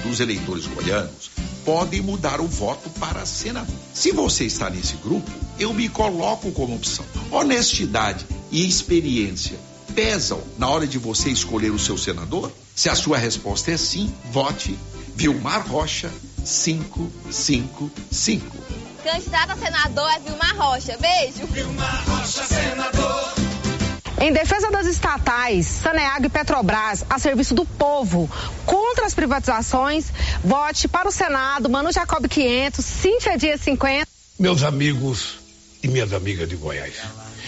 dos eleitores goianos podem mudar o voto para senador. Se você está nesse grupo, eu me coloco como opção. Honestidade e experiência pesam na hora de você escolher o seu senador? Se a sua resposta é sim, vote Vilmar Rocha 555. Candidato a senador é Vilmar Rocha. Beijo. Vilmar Rocha, senador. Em defesa das estatais, Saneag e Petrobras, a serviço do povo, contra as privatizações, vote para o Senado, Manu Jacob 500, Sinfedia 50. Meus amigos e minhas amigas de Goiás,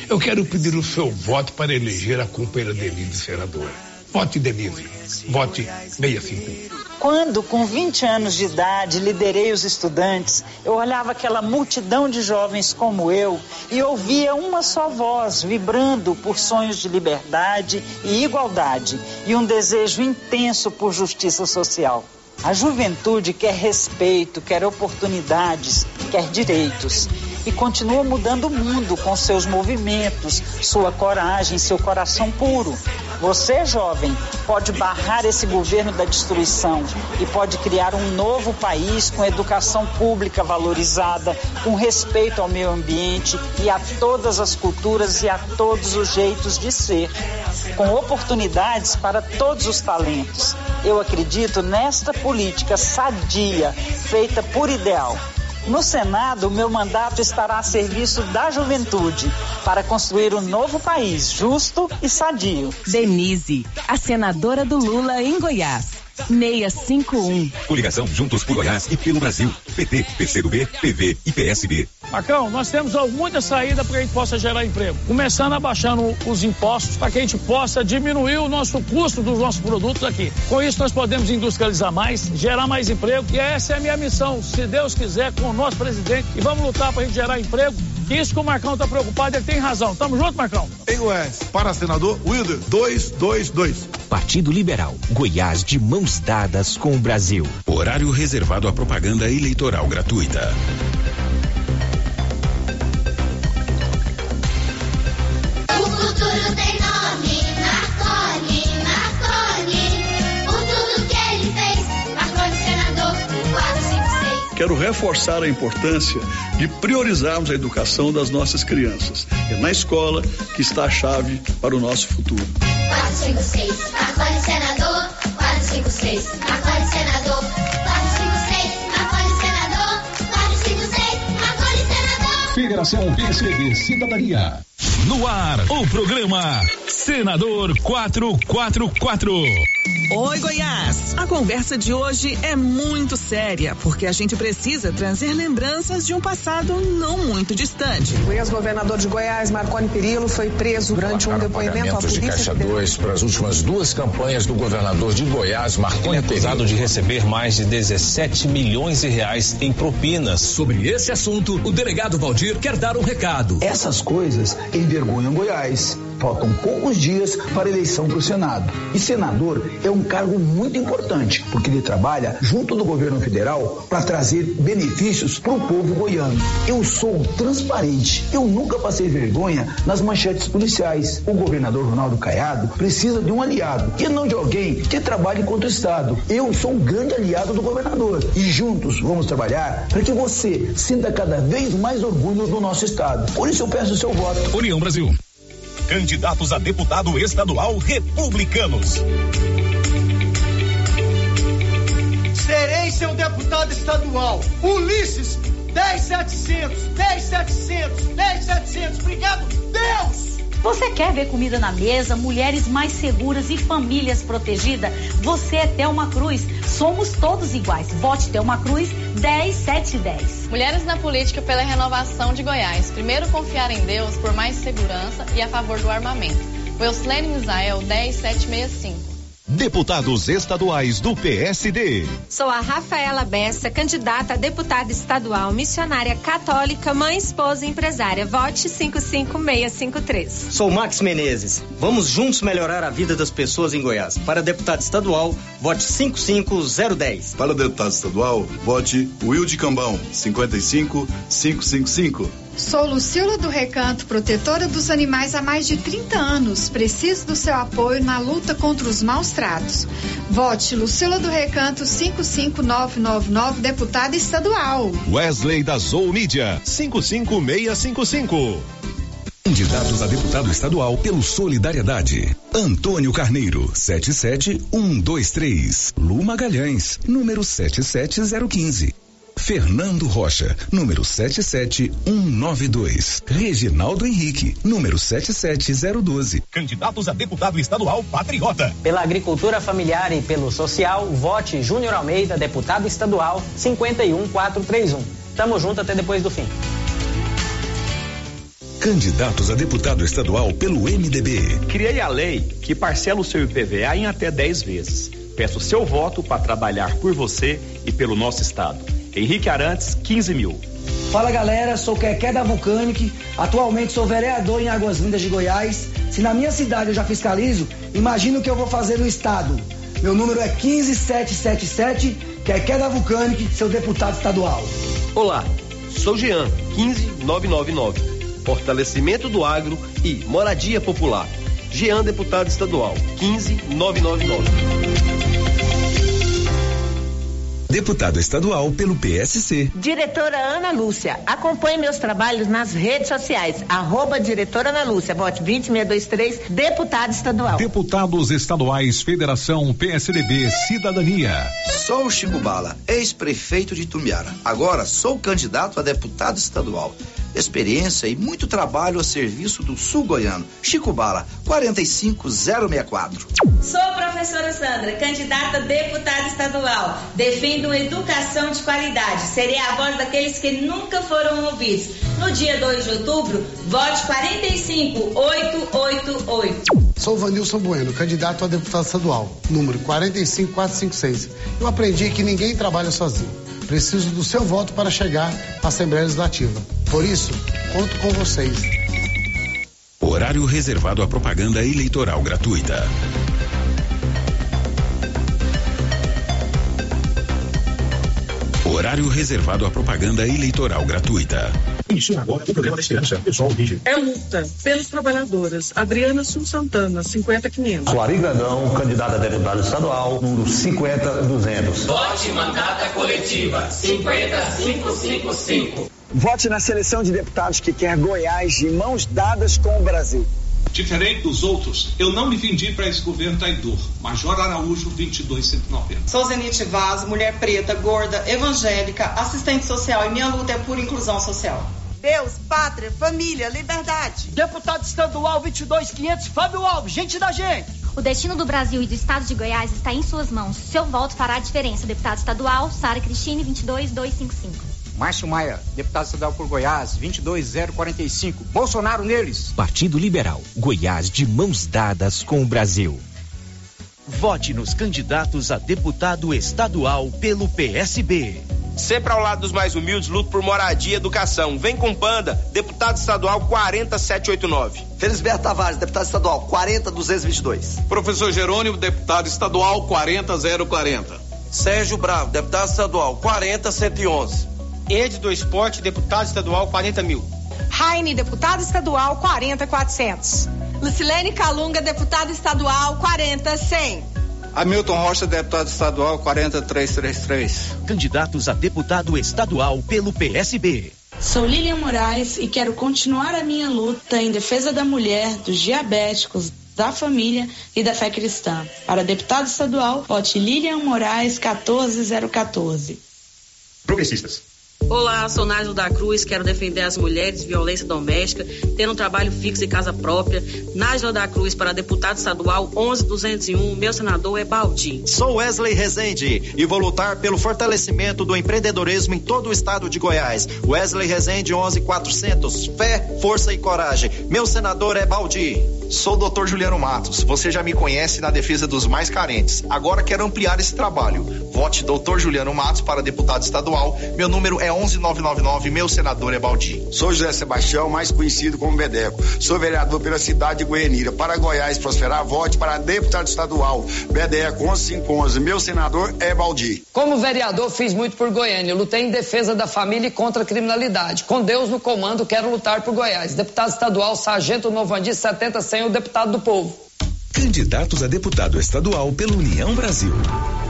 eu quero pedir o seu voto para eleger a companheira Denise senadora. Vote Denise, vote 651. Quando, com 20 anos de idade, liderei os estudantes, eu olhava aquela multidão de jovens como eu e ouvia uma só voz vibrando por sonhos de liberdade e igualdade e um desejo intenso por justiça social. A juventude quer respeito, quer oportunidades, quer direitos. E continua mudando o mundo com seus movimentos, sua coragem, seu coração puro. Você, jovem, pode barrar esse governo da destruição e pode criar um novo país com educação pública valorizada, com respeito ao meio ambiente e a todas as culturas e a todos os jeitos de ser, com oportunidades para todos os talentos. Eu acredito nesta política sadia, feita por ideal. No Senado, meu mandato estará a serviço da juventude para construir um novo país justo e sadio. Denise, a senadora do Lula em Goiás. 651. Coligação Juntos por Goiás e pelo Brasil. PT, PCdoB, PV e PSB. Macão, nós temos muita saída para que a gente possa gerar emprego. Começando abaixando os impostos para que a gente possa diminuir o nosso custo dos nossos produtos aqui. Com isso, nós podemos industrializar mais, gerar mais emprego. E essa é a minha missão, se Deus quiser, com o nosso presidente. E vamos lutar para a gente gerar emprego. Isso que o Marcão está preocupado, ele tem razão. Tamo junto, Marcão? Em Goiás, para senador, Wilder 222. Partido Liberal, Goiás de mãos Dadas com o Brasil. Horário reservado à propaganda eleitoral gratuita. O futuro tem nome, Por tudo que ele fez, senador Quero reforçar a importância de priorizarmos a educação das nossas crianças. É na escola que está a chave para o nosso futuro. 456, senador 456, Marconi Senador. 456, Marconi Senador. 456, Marconi Senador. Federação PSDB Cidadania. No ar, o programa Senador 444. Oi, Goiás! A conversa de hoje é muito séria, porque a gente precisa trazer lembranças de um passado não muito distante. O ex-governador de Goiás, Marconi Perillo, foi preso durante um depoimento à polícia. de Caixa 2 para as últimas duas campanhas do governador de Goiás, Marconi Perillo. acusado de receber mais de 17 milhões de reais em propinas. Sobre esse assunto, o delegado Valdir quer dar um recado. Essas coisas envergonham Goiás. Faltam poucos dias para a eleição para o Senado. E senador é um cargo muito importante, porque ele trabalha junto do governo federal para trazer benefícios para o povo goiano. Eu sou transparente, eu nunca passei vergonha nas manchetes policiais. O governador Ronaldo Caiado precisa de um aliado e não de alguém que trabalhe contra o Estado. Eu sou um grande aliado do governador e juntos vamos trabalhar para que você sinta cada vez mais orgulho do nosso Estado. Por isso eu peço o seu voto. União Brasil candidatos a deputado estadual republicanos. Serei seu deputado estadual. Ulisses, 10700, 10700, 10700. Obrigado, Deus! Você quer ver comida na mesa, mulheres mais seguras e famílias protegidas? Você é Thelma Cruz. Somos todos iguais. Vote Thelma Cruz 10710. Mulheres na política pela renovação de Goiás. Primeiro confiar em Deus por mais segurança e a favor do armamento. Welslene Misael 10765. Deputados estaduais do PSD. Sou a Rafaela Bessa, candidata a deputada estadual, missionária católica, mãe, esposa e empresária. Vote 55653. Sou Max Menezes. Vamos juntos melhorar a vida das pessoas em Goiás. Para deputado estadual, vote 55010. Para deputado estadual, vote Wilde Cambão, 55555. Sou Lucila do Recanto, protetora dos animais há mais de 30 anos. Preciso do seu apoio na luta contra os maus tratos. Vote Lucila do Recanto 55999, deputada estadual. Wesley da Zou Mídia 55655. Candidatos a deputado estadual pelo Solidariedade. Antônio Carneiro, 77123. Lu Magalhães, número 77015. Fernando Rocha, número 77192. Reginaldo Henrique, número 77012. Candidatos a deputado estadual patriota. Pela agricultura familiar e pelo social, vote Júnior Almeida, deputado estadual 51431. Tamo junto até depois do fim. Candidatos a deputado estadual pelo MDB. Criei a lei que parcela o seu IPVA em até 10 vezes. Peço seu voto para trabalhar por você e pelo nosso estado. Henrique Arantes, 15 mil. Fala galera, sou Quequé da Vulcanic, atualmente sou vereador em Águas Lindas de Goiás. Se na minha cidade eu já fiscalizo, imagina o que eu vou fazer no estado. Meu número é 15777, Quequé da Vulcanic, seu deputado estadual. Olá, sou Jean, 15999. Fortalecimento do agro e moradia popular. Jean, deputado estadual, 15999 deputado estadual pelo PSC. Diretora Ana Lúcia, acompanhe meus trabalhos nas redes sociais, arroba diretora Ana Lúcia, vote 20623, deputado estadual. Deputados estaduais, Federação PSDB, Cidadania. Sou Chico Bala, ex-prefeito de Tumbiara. Agora sou candidato a deputado estadual experiência e muito trabalho a serviço do sul goiano. Chico Bala, 45064. Sou a professora Sandra, candidata a deputada estadual. Defendo educação de qualidade. Serei a voz daqueles que nunca foram ouvidos. No dia 2 de outubro, vote 45888. Sou Vanilson Bueno, candidato a deputado estadual, número 45456. Eu aprendi que ninguém trabalha sozinho. Preciso do seu voto para chegar à Assembleia Legislativa. Por isso, conto com vocês. Horário reservado à propaganda eleitoral gratuita. Horário reservado à propaganda eleitoral gratuita. Inicia agora o programa da esperança. Pessoal, origem. É luta pelos trabalhadoras. Adriana Sul Santana, 50500. Suari Grandão, candidata a deputada estadual, número 50200. Vote mandata coletiva 50555. Vote na seleção de deputados que quer Goiás de mãos dadas com o Brasil. Diferente dos outros, eu não me vendi para esse governo traidor. Major Araújo, 22190. Sou Zenite Vaz, mulher preta, gorda, evangélica, assistente social e minha luta é por inclusão social. Deus, pátria, família, liberdade. Deputado estadual 22500, Fábio Alves, gente da gente. O destino do Brasil e do estado de Goiás está em suas mãos. Seu voto fará a diferença. Deputado estadual, Sara Cristine, 22255. Márcio Maia, deputado estadual por Goiás, 22045. Bolsonaro neles. Partido Liberal. Goiás de mãos dadas com o Brasil. Vote nos candidatos a deputado estadual pelo PSB. Sempre ao lado dos mais humildes, luto por moradia e educação. Vem com Panda, deputado estadual 40789. Felisberto Tavares, deputado estadual 40222. Professor Jerônimo, deputado estadual 40040. Sérgio Bravo, deputado estadual 40111. Ed do Esporte, deputado estadual 40 mil. Raine, deputado estadual 40400. Lucilene Calunga, deputado estadual 40100. Hamilton Rocha, deputado estadual 40333. Candidatos a deputado estadual pelo PSB. Sou Lilian Moraes e quero continuar a minha luta em defesa da mulher, dos diabéticos, da família e da fé cristã. Para deputado estadual, vote Lilian Moraes 14014. Progressistas. Olá, sou Nájio da Cruz, quero defender as mulheres de violência doméstica, ter um trabalho fixo e casa própria. Nájila da Cruz para deputado estadual 11201, meu senador é Baldi. Sou Wesley Rezende e vou lutar pelo fortalecimento do empreendedorismo em todo o estado de Goiás. Wesley Rezende 11400, fé, força e coragem. Meu senador é Baldi. Sou o Dr. Juliano Matos. Você já me conhece na defesa dos mais carentes. Agora quero ampliar esse trabalho. Vote Dr. Juliano Matos para deputado estadual. Meu número é 11999, meu senador é Baldi. Sou José Sebastião, mais conhecido como Bedeco. Sou vereador pela cidade de Goianira. Para Goiás prosperar, vote para deputado estadual. Bedeco 11511, meu senador é Baldi. Como vereador, fiz muito por Goiânia. Lutei em defesa da família e contra a criminalidade. Com Deus no comando, quero lutar por Goiás. Deputado estadual, Sargento Novandi 70 100, o deputado do povo. Candidatos a deputado estadual pela União Brasil.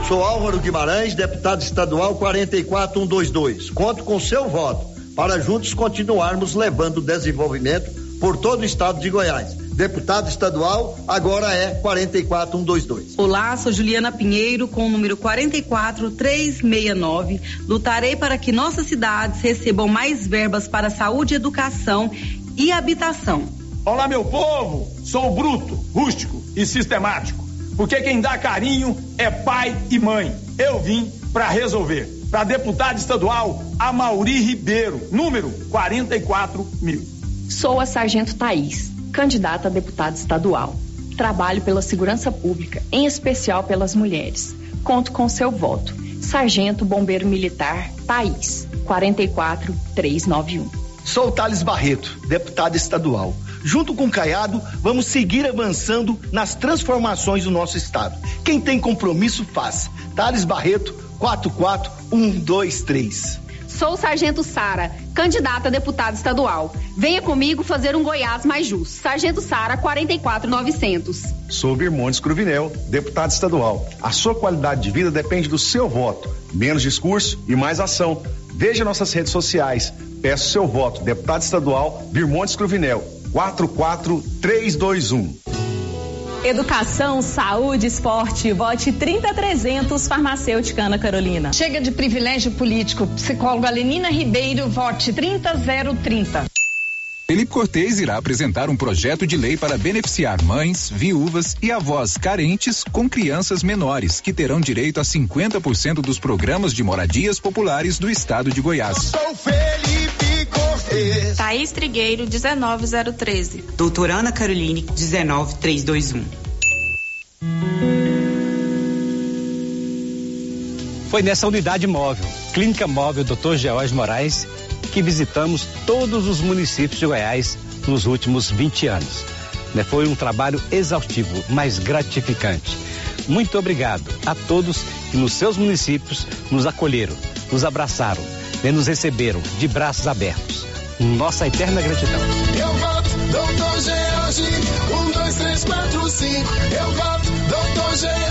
Sou Álvaro Guimarães, deputado estadual 44122. Conto com seu voto para juntos continuarmos levando desenvolvimento por todo o estado de Goiás. Deputado estadual agora é 44122. Olá, sou Juliana Pinheiro com o número 44369. Lutarei para que nossas cidades recebam mais verbas para saúde, educação e habitação. Olá, meu povo! Sou bruto, rústico e sistemático. Porque quem dá carinho é pai e mãe. Eu vim para resolver. Para deputado estadual, Amauri Ribeiro, número 44 mil. Sou a Sargento Thaís, candidata a deputada estadual. Trabalho pela segurança pública, em especial pelas mulheres. Conto com seu voto. Sargento Bombeiro Militar Thaís, 44391. Sou Thales Barreto, deputado estadual. Junto com o Caiado, vamos seguir avançando nas transformações do nosso estado. Quem tem compromisso faz. Thales Barreto, 44123. Sou o Sargento Sara, candidata a deputada estadual. Venha comigo fazer um Goiás mais justo. Sargento Sara, 44900. Sou Birmontes Cruvinel, deputado estadual. A sua qualidade de vida depende do seu voto. Menos discurso e mais ação. Veja nossas redes sociais. Peço seu voto. Deputado estadual Birmontes Cruvinel. 44321. Educação, saúde, esporte. Vote 30300 Farmacêutica Ana Carolina. Chega de privilégio político. Psicóloga Lenina Ribeiro, vote 30030. Felipe Cortez irá apresentar um projeto de lei para beneficiar mães, viúvas e avós carentes com crianças menores, que terão direito a 50% dos programas de moradias populares do estado de Goiás. sou Felipe Thaís Trigueiro, 19013. Doutora Ana Caroline, 19321. Foi nessa unidade móvel, Clínica Móvel Dr. George Moraes, que visitamos todos os municípios de Goiás nos últimos 20 anos. Né, foi um trabalho exaustivo, mas gratificante. Muito obrigado a todos que nos seus municípios nos acolheram, nos abraçaram, né, nos receberam de braços abertos. Nossa eterna gratidão. Eu voto, doutor George, um, dois, três, quatro, cinco. Eu voto, doutor George.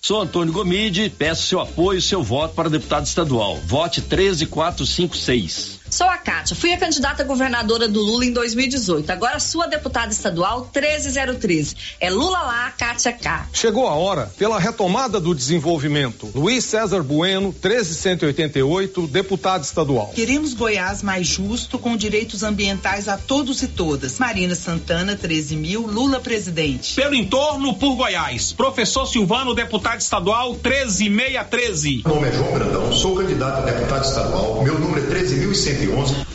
Sou Antônio Gomide, peço seu apoio, seu voto para deputado estadual. Vote 13456. Sou a Kátia, fui a candidata governadora do Lula em 2018. Agora sua deputada estadual 13013. É Lula lá, Kátia K. Chegou a hora pela retomada do desenvolvimento. Luiz César Bueno, 13188, deputado estadual. Queremos Goiás mais justo com direitos ambientais a todos e todas. Marina Santana, 13 mil, Lula presidente. Pelo entorno por Goiás. Professor Silvano, deputado estadual 13613. Meu nome é João Brandão, sou candidato a deputado estadual. Meu número é 13.100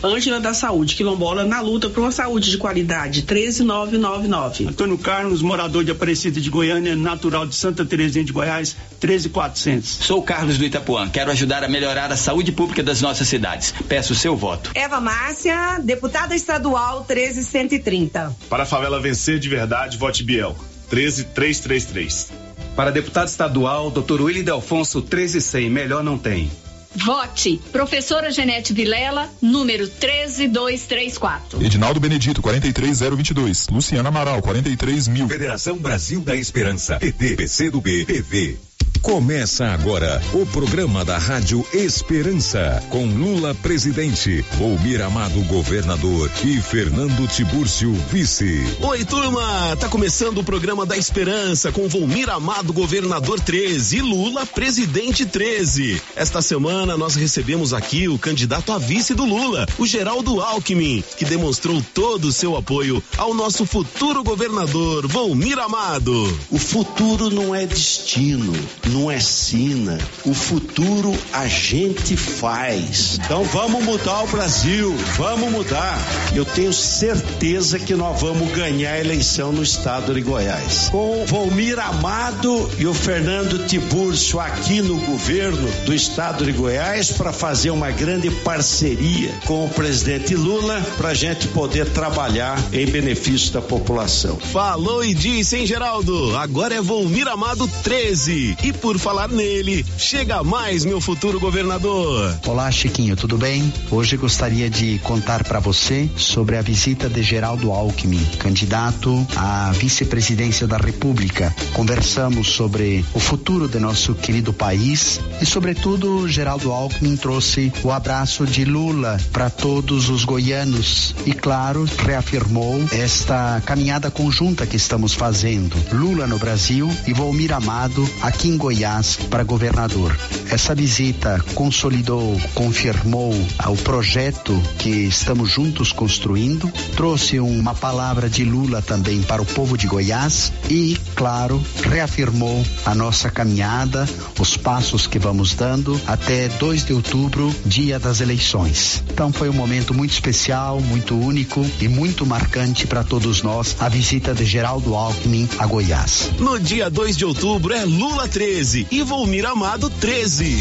Ângela da Saúde, quilombola, na luta por uma saúde de qualidade, 13999. Antônio Carlos, morador de Aparecida de Goiânia, natural de Santa Terezinha de Goiás, 13400. Sou Carlos do Itapuã, quero ajudar a melhorar a saúde pública das nossas cidades. Peço o seu voto. Eva Márcia, deputada estadual, 13130. Para a favela vencer de verdade, vote Biel, 13333. Para deputado estadual, Dr. Willi Delfonso, 13100, melhor não tem. Vote. Professora Genete Vilela, número 13234. Edinaldo Benedito, 43022. Luciana Amaral, 43 mil. Federação Brasil da Esperança. PT, PCdoB, PV. Começa agora o programa da Rádio Esperança, com Lula presidente, Volmir Amado governador e Fernando Tibúrcio vice. Oi, turma! Tá começando o programa da Esperança com Volmir Amado governador 13 e Lula presidente 13. Esta semana nós recebemos aqui o candidato a vice do Lula, o Geraldo Alckmin, que demonstrou todo o seu apoio ao nosso futuro governador, Volmir Amado. O futuro não é destino não é sina. O futuro a gente faz. Então vamos mudar o Brasil, vamos mudar. Eu tenho certeza que nós vamos ganhar a eleição no estado de Goiás. Com o Volmir Amado e o Fernando Tiburcio aqui no governo do estado de Goiás para fazer uma grande parceria com o presidente Lula para a gente poder trabalhar em benefício da população. Falou e disse, hein, Geraldo? Agora é Volmir Amado 13. E por falar nele, chega mais, meu futuro governador. Olá, Chiquinho, tudo bem? Hoje gostaria de contar para você sobre a visita de Geraldo Alckmin, candidato à vice-presidência da República. Conversamos sobre o futuro do nosso querido país e, sobretudo, Geraldo Alckmin trouxe o abraço de Lula para todos os goianos e, claro, reafirmou esta caminhada conjunta que estamos fazendo. Lula no Brasil e Volmir Amado aqui em Goiás para governador. Essa visita consolidou, confirmou o projeto que estamos juntos construindo, trouxe uma palavra de Lula também para o povo de Goiás e, claro, reafirmou a nossa caminhada, os passos que vamos dando até 2 de outubro, dia das eleições. Então foi um momento muito especial, muito único e muito marcante para todos nós a visita de Geraldo Alckmin a Goiás. No dia 2 de outubro é Lula 13 13 e Volmir Amado 13.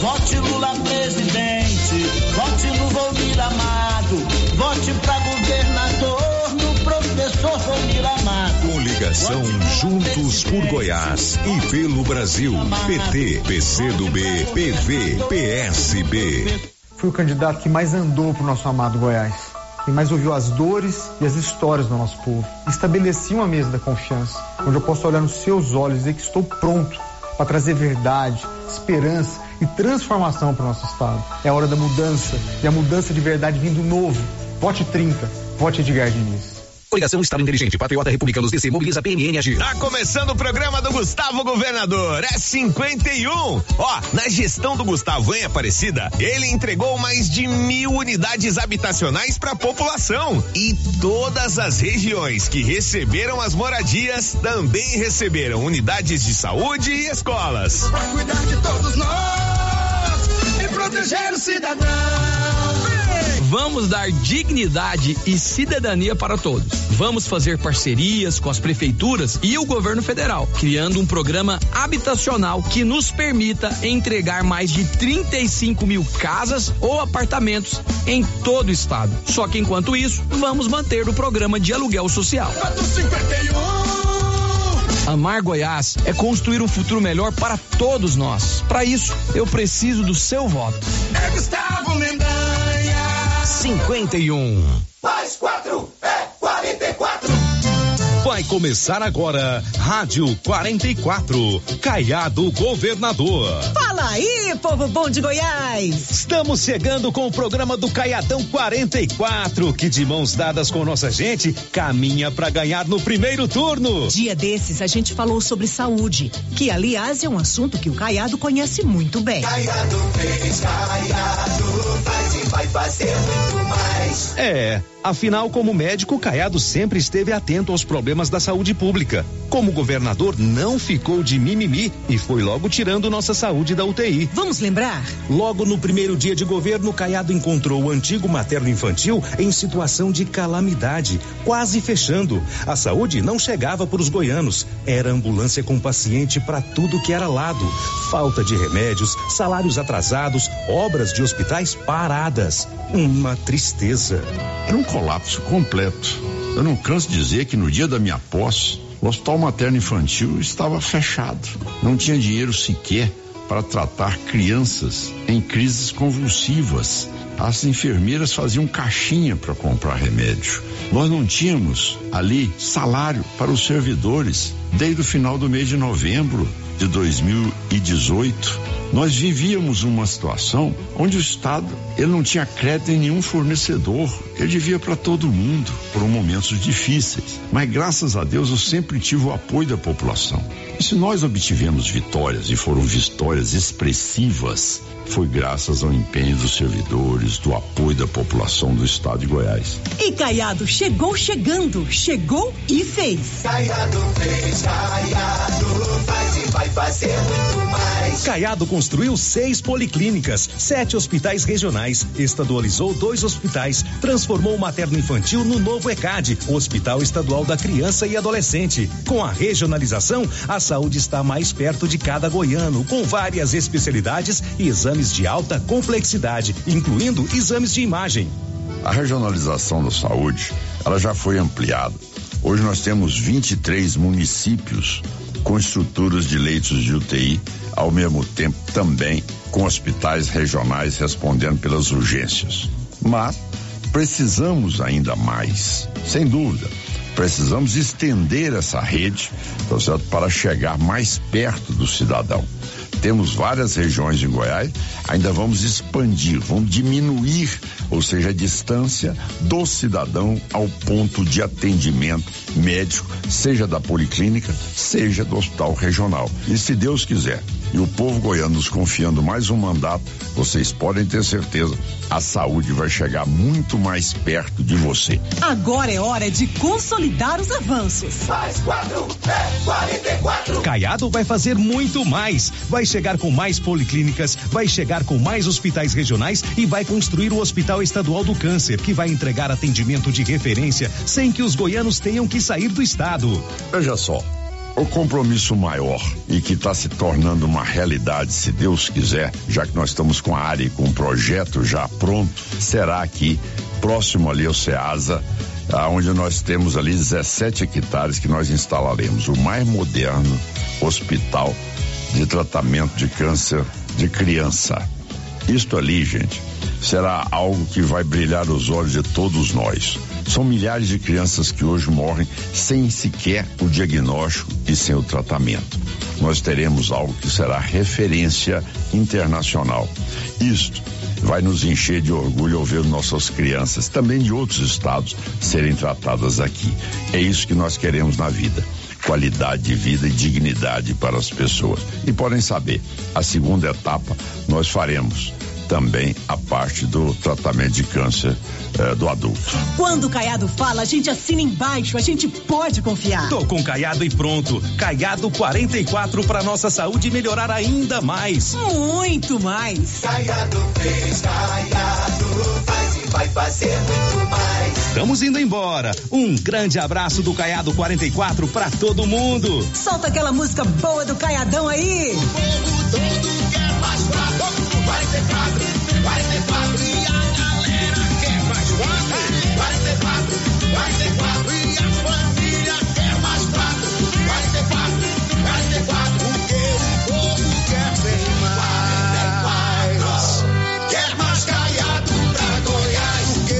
Vote Lula presidente, vote no Volmir Amado, vote pra governador no professor Volmir Amado. Coligação Juntos por Goiás e pelo Brasil. PT, PCdoB, PV, PSB. Fui o candidato que mais andou pro nosso amado Goiás. Quem mais ouviu as dores e as histórias do nosso povo. Estabeleci uma mesa da confiança, onde eu posso olhar nos seus olhos e dizer que estou pronto para trazer verdade, esperança e transformação para o nosso Estado. É hora da mudança e a mudança de verdade vindo novo. Vote 30, vote Edgar Diniz. Coligação Estado Inteligente, Patriota Republicanos DC, Mobiliza PMN Agir. Tá começando o programa do Gustavo Governador, é 51. Ó, na gestão do Gustavo em Aparecida, ele entregou mais de mil unidades habitacionais para a população. E todas as regiões que receberam as moradias também receberam unidades de saúde e escolas. Pra cuidar de todos nós e proteger o cidadão. Vamos dar dignidade e cidadania para todos. Vamos fazer parcerias com as prefeituras e o governo federal, criando um programa habitacional que nos permita entregar mais de 35 mil casas ou apartamentos em todo o estado. Só que enquanto isso, vamos manter o programa de aluguel social. Amar Goiás é construir um futuro melhor para todos nós. Para isso, eu preciso do seu voto. É Gustavo Mendanha. 51. Mais quatro é 44. Vai começar agora, Rádio 44, Caiado Governador. Fala aí, povo bom de Goiás! Estamos chegando com o programa do Caiadão 44, que de mãos dadas com nossa gente, caminha para ganhar no primeiro turno. Dia desses a gente falou sobre saúde, que aliás é um assunto que o Caiado conhece muito bem. Caiado fez, Caiado faz e vai fazer muito mais. É, afinal, como médico, Caiado sempre esteve atento aos problemas da saúde pública. Como governador, não ficou de mimimi e foi logo tirando nossa saúde da UTI. Vamos lembrar? Logo no primeiro dia de governo, Caiado encontrou o antigo materno infantil em situação de calamidade, quase fechando. A saúde não chegava para os goianos. Era ambulância com paciente para tudo que era lado. Falta de remédios, salários atrasados, obras de hospitais paradas. Uma tristeza. Era um colapso completo. Eu não canso de dizer que no dia da minha posse, o Hospital Materno Infantil estava fechado. Não tinha dinheiro sequer para tratar crianças em crises convulsivas. As enfermeiras faziam caixinha para comprar remédio. Nós não tínhamos ali salário para os servidores desde o final do mês de novembro de 2018 nós vivíamos uma situação onde o Estado ele não tinha crédito em nenhum fornecedor, ele devia para todo mundo por momentos difíceis. Mas graças a Deus eu sempre tive o apoio da população. E se nós obtivemos vitórias e foram vitórias expressivas, foi graças ao empenho dos servidores, do apoio da população do estado de Goiás. E Caiado chegou chegando, chegou e fez. Caiado fez, Caiado faz e vai fazer muito mais. Caiado construiu seis policlínicas, sete hospitais regionais, estadualizou dois hospitais, transformou o materno infantil no novo ECAD, o Hospital Estadual da Criança e Adolescente. Com a regionalização, a saúde está mais perto de cada goiano, com várias especialidades e exames exames de alta complexidade, incluindo exames de imagem. A regionalização da saúde, ela já foi ampliada. Hoje nós temos 23 municípios com estruturas de leitos de UTI, ao mesmo tempo também com hospitais regionais respondendo pelas urgências. Mas precisamos ainda mais, sem dúvida. Precisamos estender essa rede tá certo? para chegar mais perto do cidadão temos várias regiões em Goiás, ainda vamos expandir, vamos diminuir, ou seja, a distância do cidadão ao ponto de atendimento médico, seja da policlínica, seja do hospital regional. E se Deus quiser, e o povo goiano nos confiando mais um mandato, vocês podem ter certeza, a saúde vai chegar muito mais perto de você. Agora é hora de consolidar os avanços. Mais quatro é 44. Caiado vai fazer muito mais. Vai chegar com mais policlínicas, vai chegar com mais hospitais regionais e vai construir o Hospital Estadual do Câncer, que vai entregar atendimento de referência sem que os goianos tenham que sair do estado. Veja só. O compromisso maior e que está se tornando uma realidade, se Deus quiser, já que nós estamos com a área e com o projeto já pronto, será aqui, próximo ali ao SEASA, onde nós temos ali 17 hectares que nós instalaremos o mais moderno hospital de tratamento de câncer de criança. Isto ali, gente, será algo que vai brilhar os olhos de todos nós. São milhares de crianças que hoje morrem sem sequer o diagnóstico e sem o tratamento. Nós teremos algo que será referência internacional. Isto vai nos encher de orgulho ao ver nossas crianças, também de outros estados, serem tratadas aqui. É isso que nós queremos na vida qualidade de vida e dignidade para as pessoas. E podem saber, a segunda etapa nós faremos também a parte do tratamento de câncer eh, do adulto. Quando o Caiado fala, a gente assina embaixo, a gente pode confiar. Tô com Caiado e pronto. Caiado 44 para nossa saúde melhorar ainda mais. Muito mais. Caiado fez, Caiado faz e vai fazer muito mais. Estamos indo embora. Um grande abraço do Caiado 44 para todo mundo. Solta aquela música boa do Caiadão aí. O povo todo ser padre, vai ser padre e a galera quer mais padre. Vai ser padre, vai ser padre e a família quer mais quatro. Vai ser padre, vai porque o povo quer bem mais. Quer mais caiado pra Goiás porque o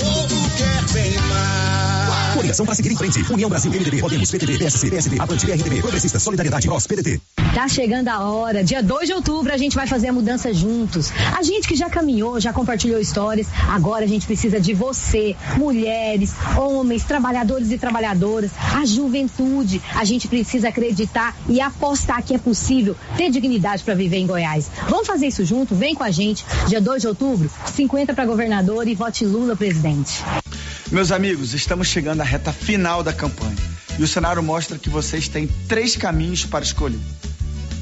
povo quer bem mais. Coligação para seguir em frente. União Brasil, MDB, Podemos, PTB, PSC, PSD, Avante, RDB, Progressista, Solidariedade, PROS, PDT. Tá chegando a hora. Dia 2 de outubro a gente vai fazer a mudança juntos. A gente que já caminhou, já compartilhou histórias, agora a gente precisa de você, mulheres, homens, trabalhadores e trabalhadoras, a juventude. A gente precisa acreditar e apostar que é possível ter dignidade para viver em Goiás. Vamos fazer isso junto? Vem com a gente. Dia 2 de outubro, 50 para governador e vote Lula presidente. Meus amigos, estamos chegando à reta final da campanha. E o cenário mostra que vocês têm três caminhos para escolher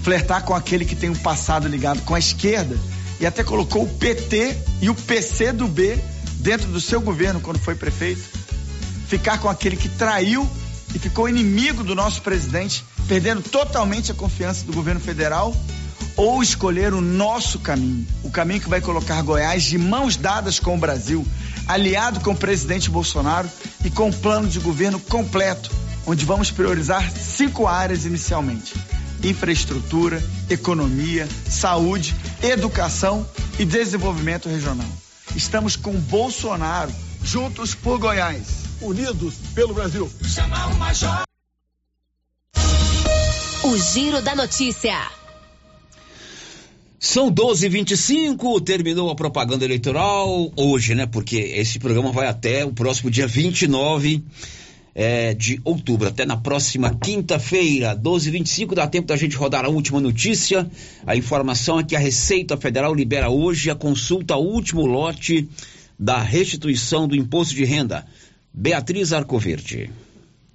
flertar com aquele que tem um passado ligado com a esquerda e até colocou o PT e o PC do B dentro do seu governo quando foi prefeito. Ficar com aquele que traiu e ficou inimigo do nosso presidente, perdendo totalmente a confiança do governo federal, ou escolher o nosso caminho, o caminho que vai colocar Goiás de mãos dadas com o Brasil, aliado com o presidente Bolsonaro e com um plano de governo completo, onde vamos priorizar cinco áreas inicialmente infraestrutura, economia, saúde, educação e desenvolvimento regional. Estamos com Bolsonaro, juntos por Goiás. Unidos pelo Brasil. Chama o Major. O Giro da Notícia. São 12h25, terminou a propaganda eleitoral hoje, né? Porque esse programa vai até o próximo dia 29 é, de outubro. Até na próxima quinta-feira, 12h25, dá tempo da gente rodar a última notícia. A informação é que a Receita Federal libera hoje a consulta ao último lote da restituição do imposto de renda. Beatriz Arcoverde.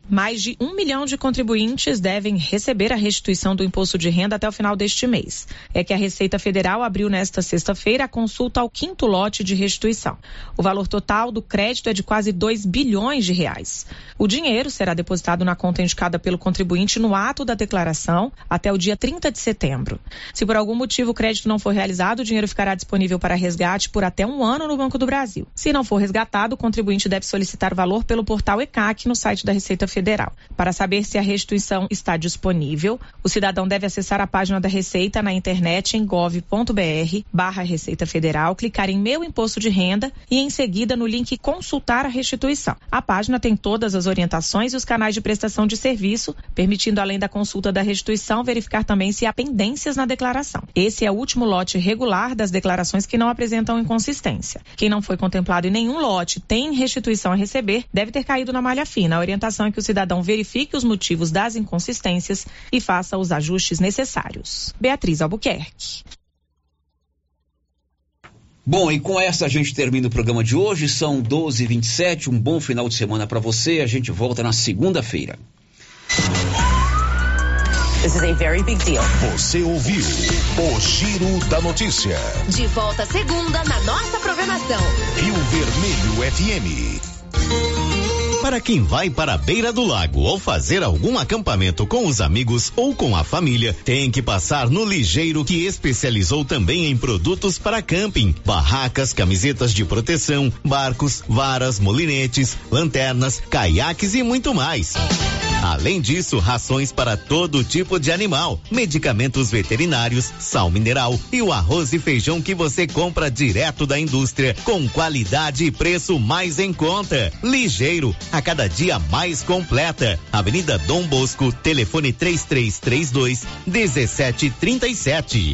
Mais de um milhão de contribuintes devem receber a restituição do imposto de renda até o final deste mês. É que a Receita Federal abriu nesta sexta-feira a consulta ao quinto lote de restituição. O valor total do crédito é de quase 2 bilhões de reais. O dinheiro será depositado na conta indicada pelo contribuinte no ato da declaração até o dia 30 de setembro. Se por algum motivo o crédito não for realizado, o dinheiro ficará disponível para resgate por até um ano no Banco do Brasil. Se não for resgatado, o contribuinte deve solicitar o valor pelo portal ECAC no site da Receita Federal. Federal. Para saber se a restituição está disponível, o cidadão deve acessar a página da Receita na internet em gov.br barra Receita Federal, clicar em Meu Imposto de Renda e em seguida no link Consultar a Restituição. A página tem todas as orientações e os canais de prestação de serviço, permitindo, além da consulta da restituição, verificar também se há pendências na declaração. Esse é o último lote regular das declarações que não apresentam inconsistência. Quem não foi contemplado em nenhum lote tem restituição a receber, deve ter caído na malha fina. A orientação é que o cidadão verifique os motivos das inconsistências e faça os ajustes necessários. Beatriz Albuquerque. Bom, e com essa a gente termina o programa de hoje. São 12h27. Um bom final de semana para você. A gente volta na segunda-feira. This is a very big deal. Você ouviu o Giro da Notícia. De volta segunda na nossa programação. Rio Vermelho FM. Para quem vai para a beira do lago ou fazer algum acampamento com os amigos ou com a família, tem que passar no Ligeiro que especializou também em produtos para camping, barracas, camisetas de proteção, barcos, varas, molinetes, lanternas, caiaques e muito mais. Além disso, rações para todo tipo de animal, medicamentos veterinários, sal mineral e o arroz e feijão que você compra direto da indústria com qualidade e preço mais em conta. Ligeiro, a cada dia mais completa. Avenida Dom Bosco, telefone 3332 1737.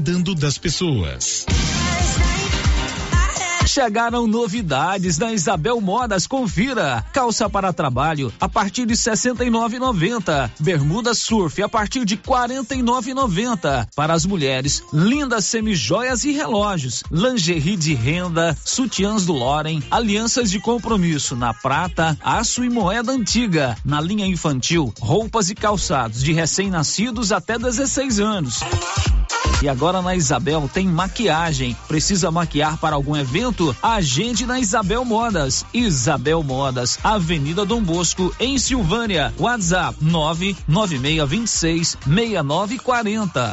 das pessoas. Chegaram novidades na Isabel Modas, confira. Calça para trabalho a partir de 69,90. Bermuda surf a partir de 49,90. Para as mulheres, lindas semijoias e relógios, lingerie de renda, sutiãs do Loren, alianças de compromisso na prata, aço e moeda antiga. Na linha infantil, roupas e calçados de recém-nascidos até 16 anos. E agora na Isabel tem maquiagem. Precisa maquiar para algum evento? Agende na Isabel Modas. Isabel Modas, Avenida Dom Bosco, em Silvânia. WhatsApp 99626 6940.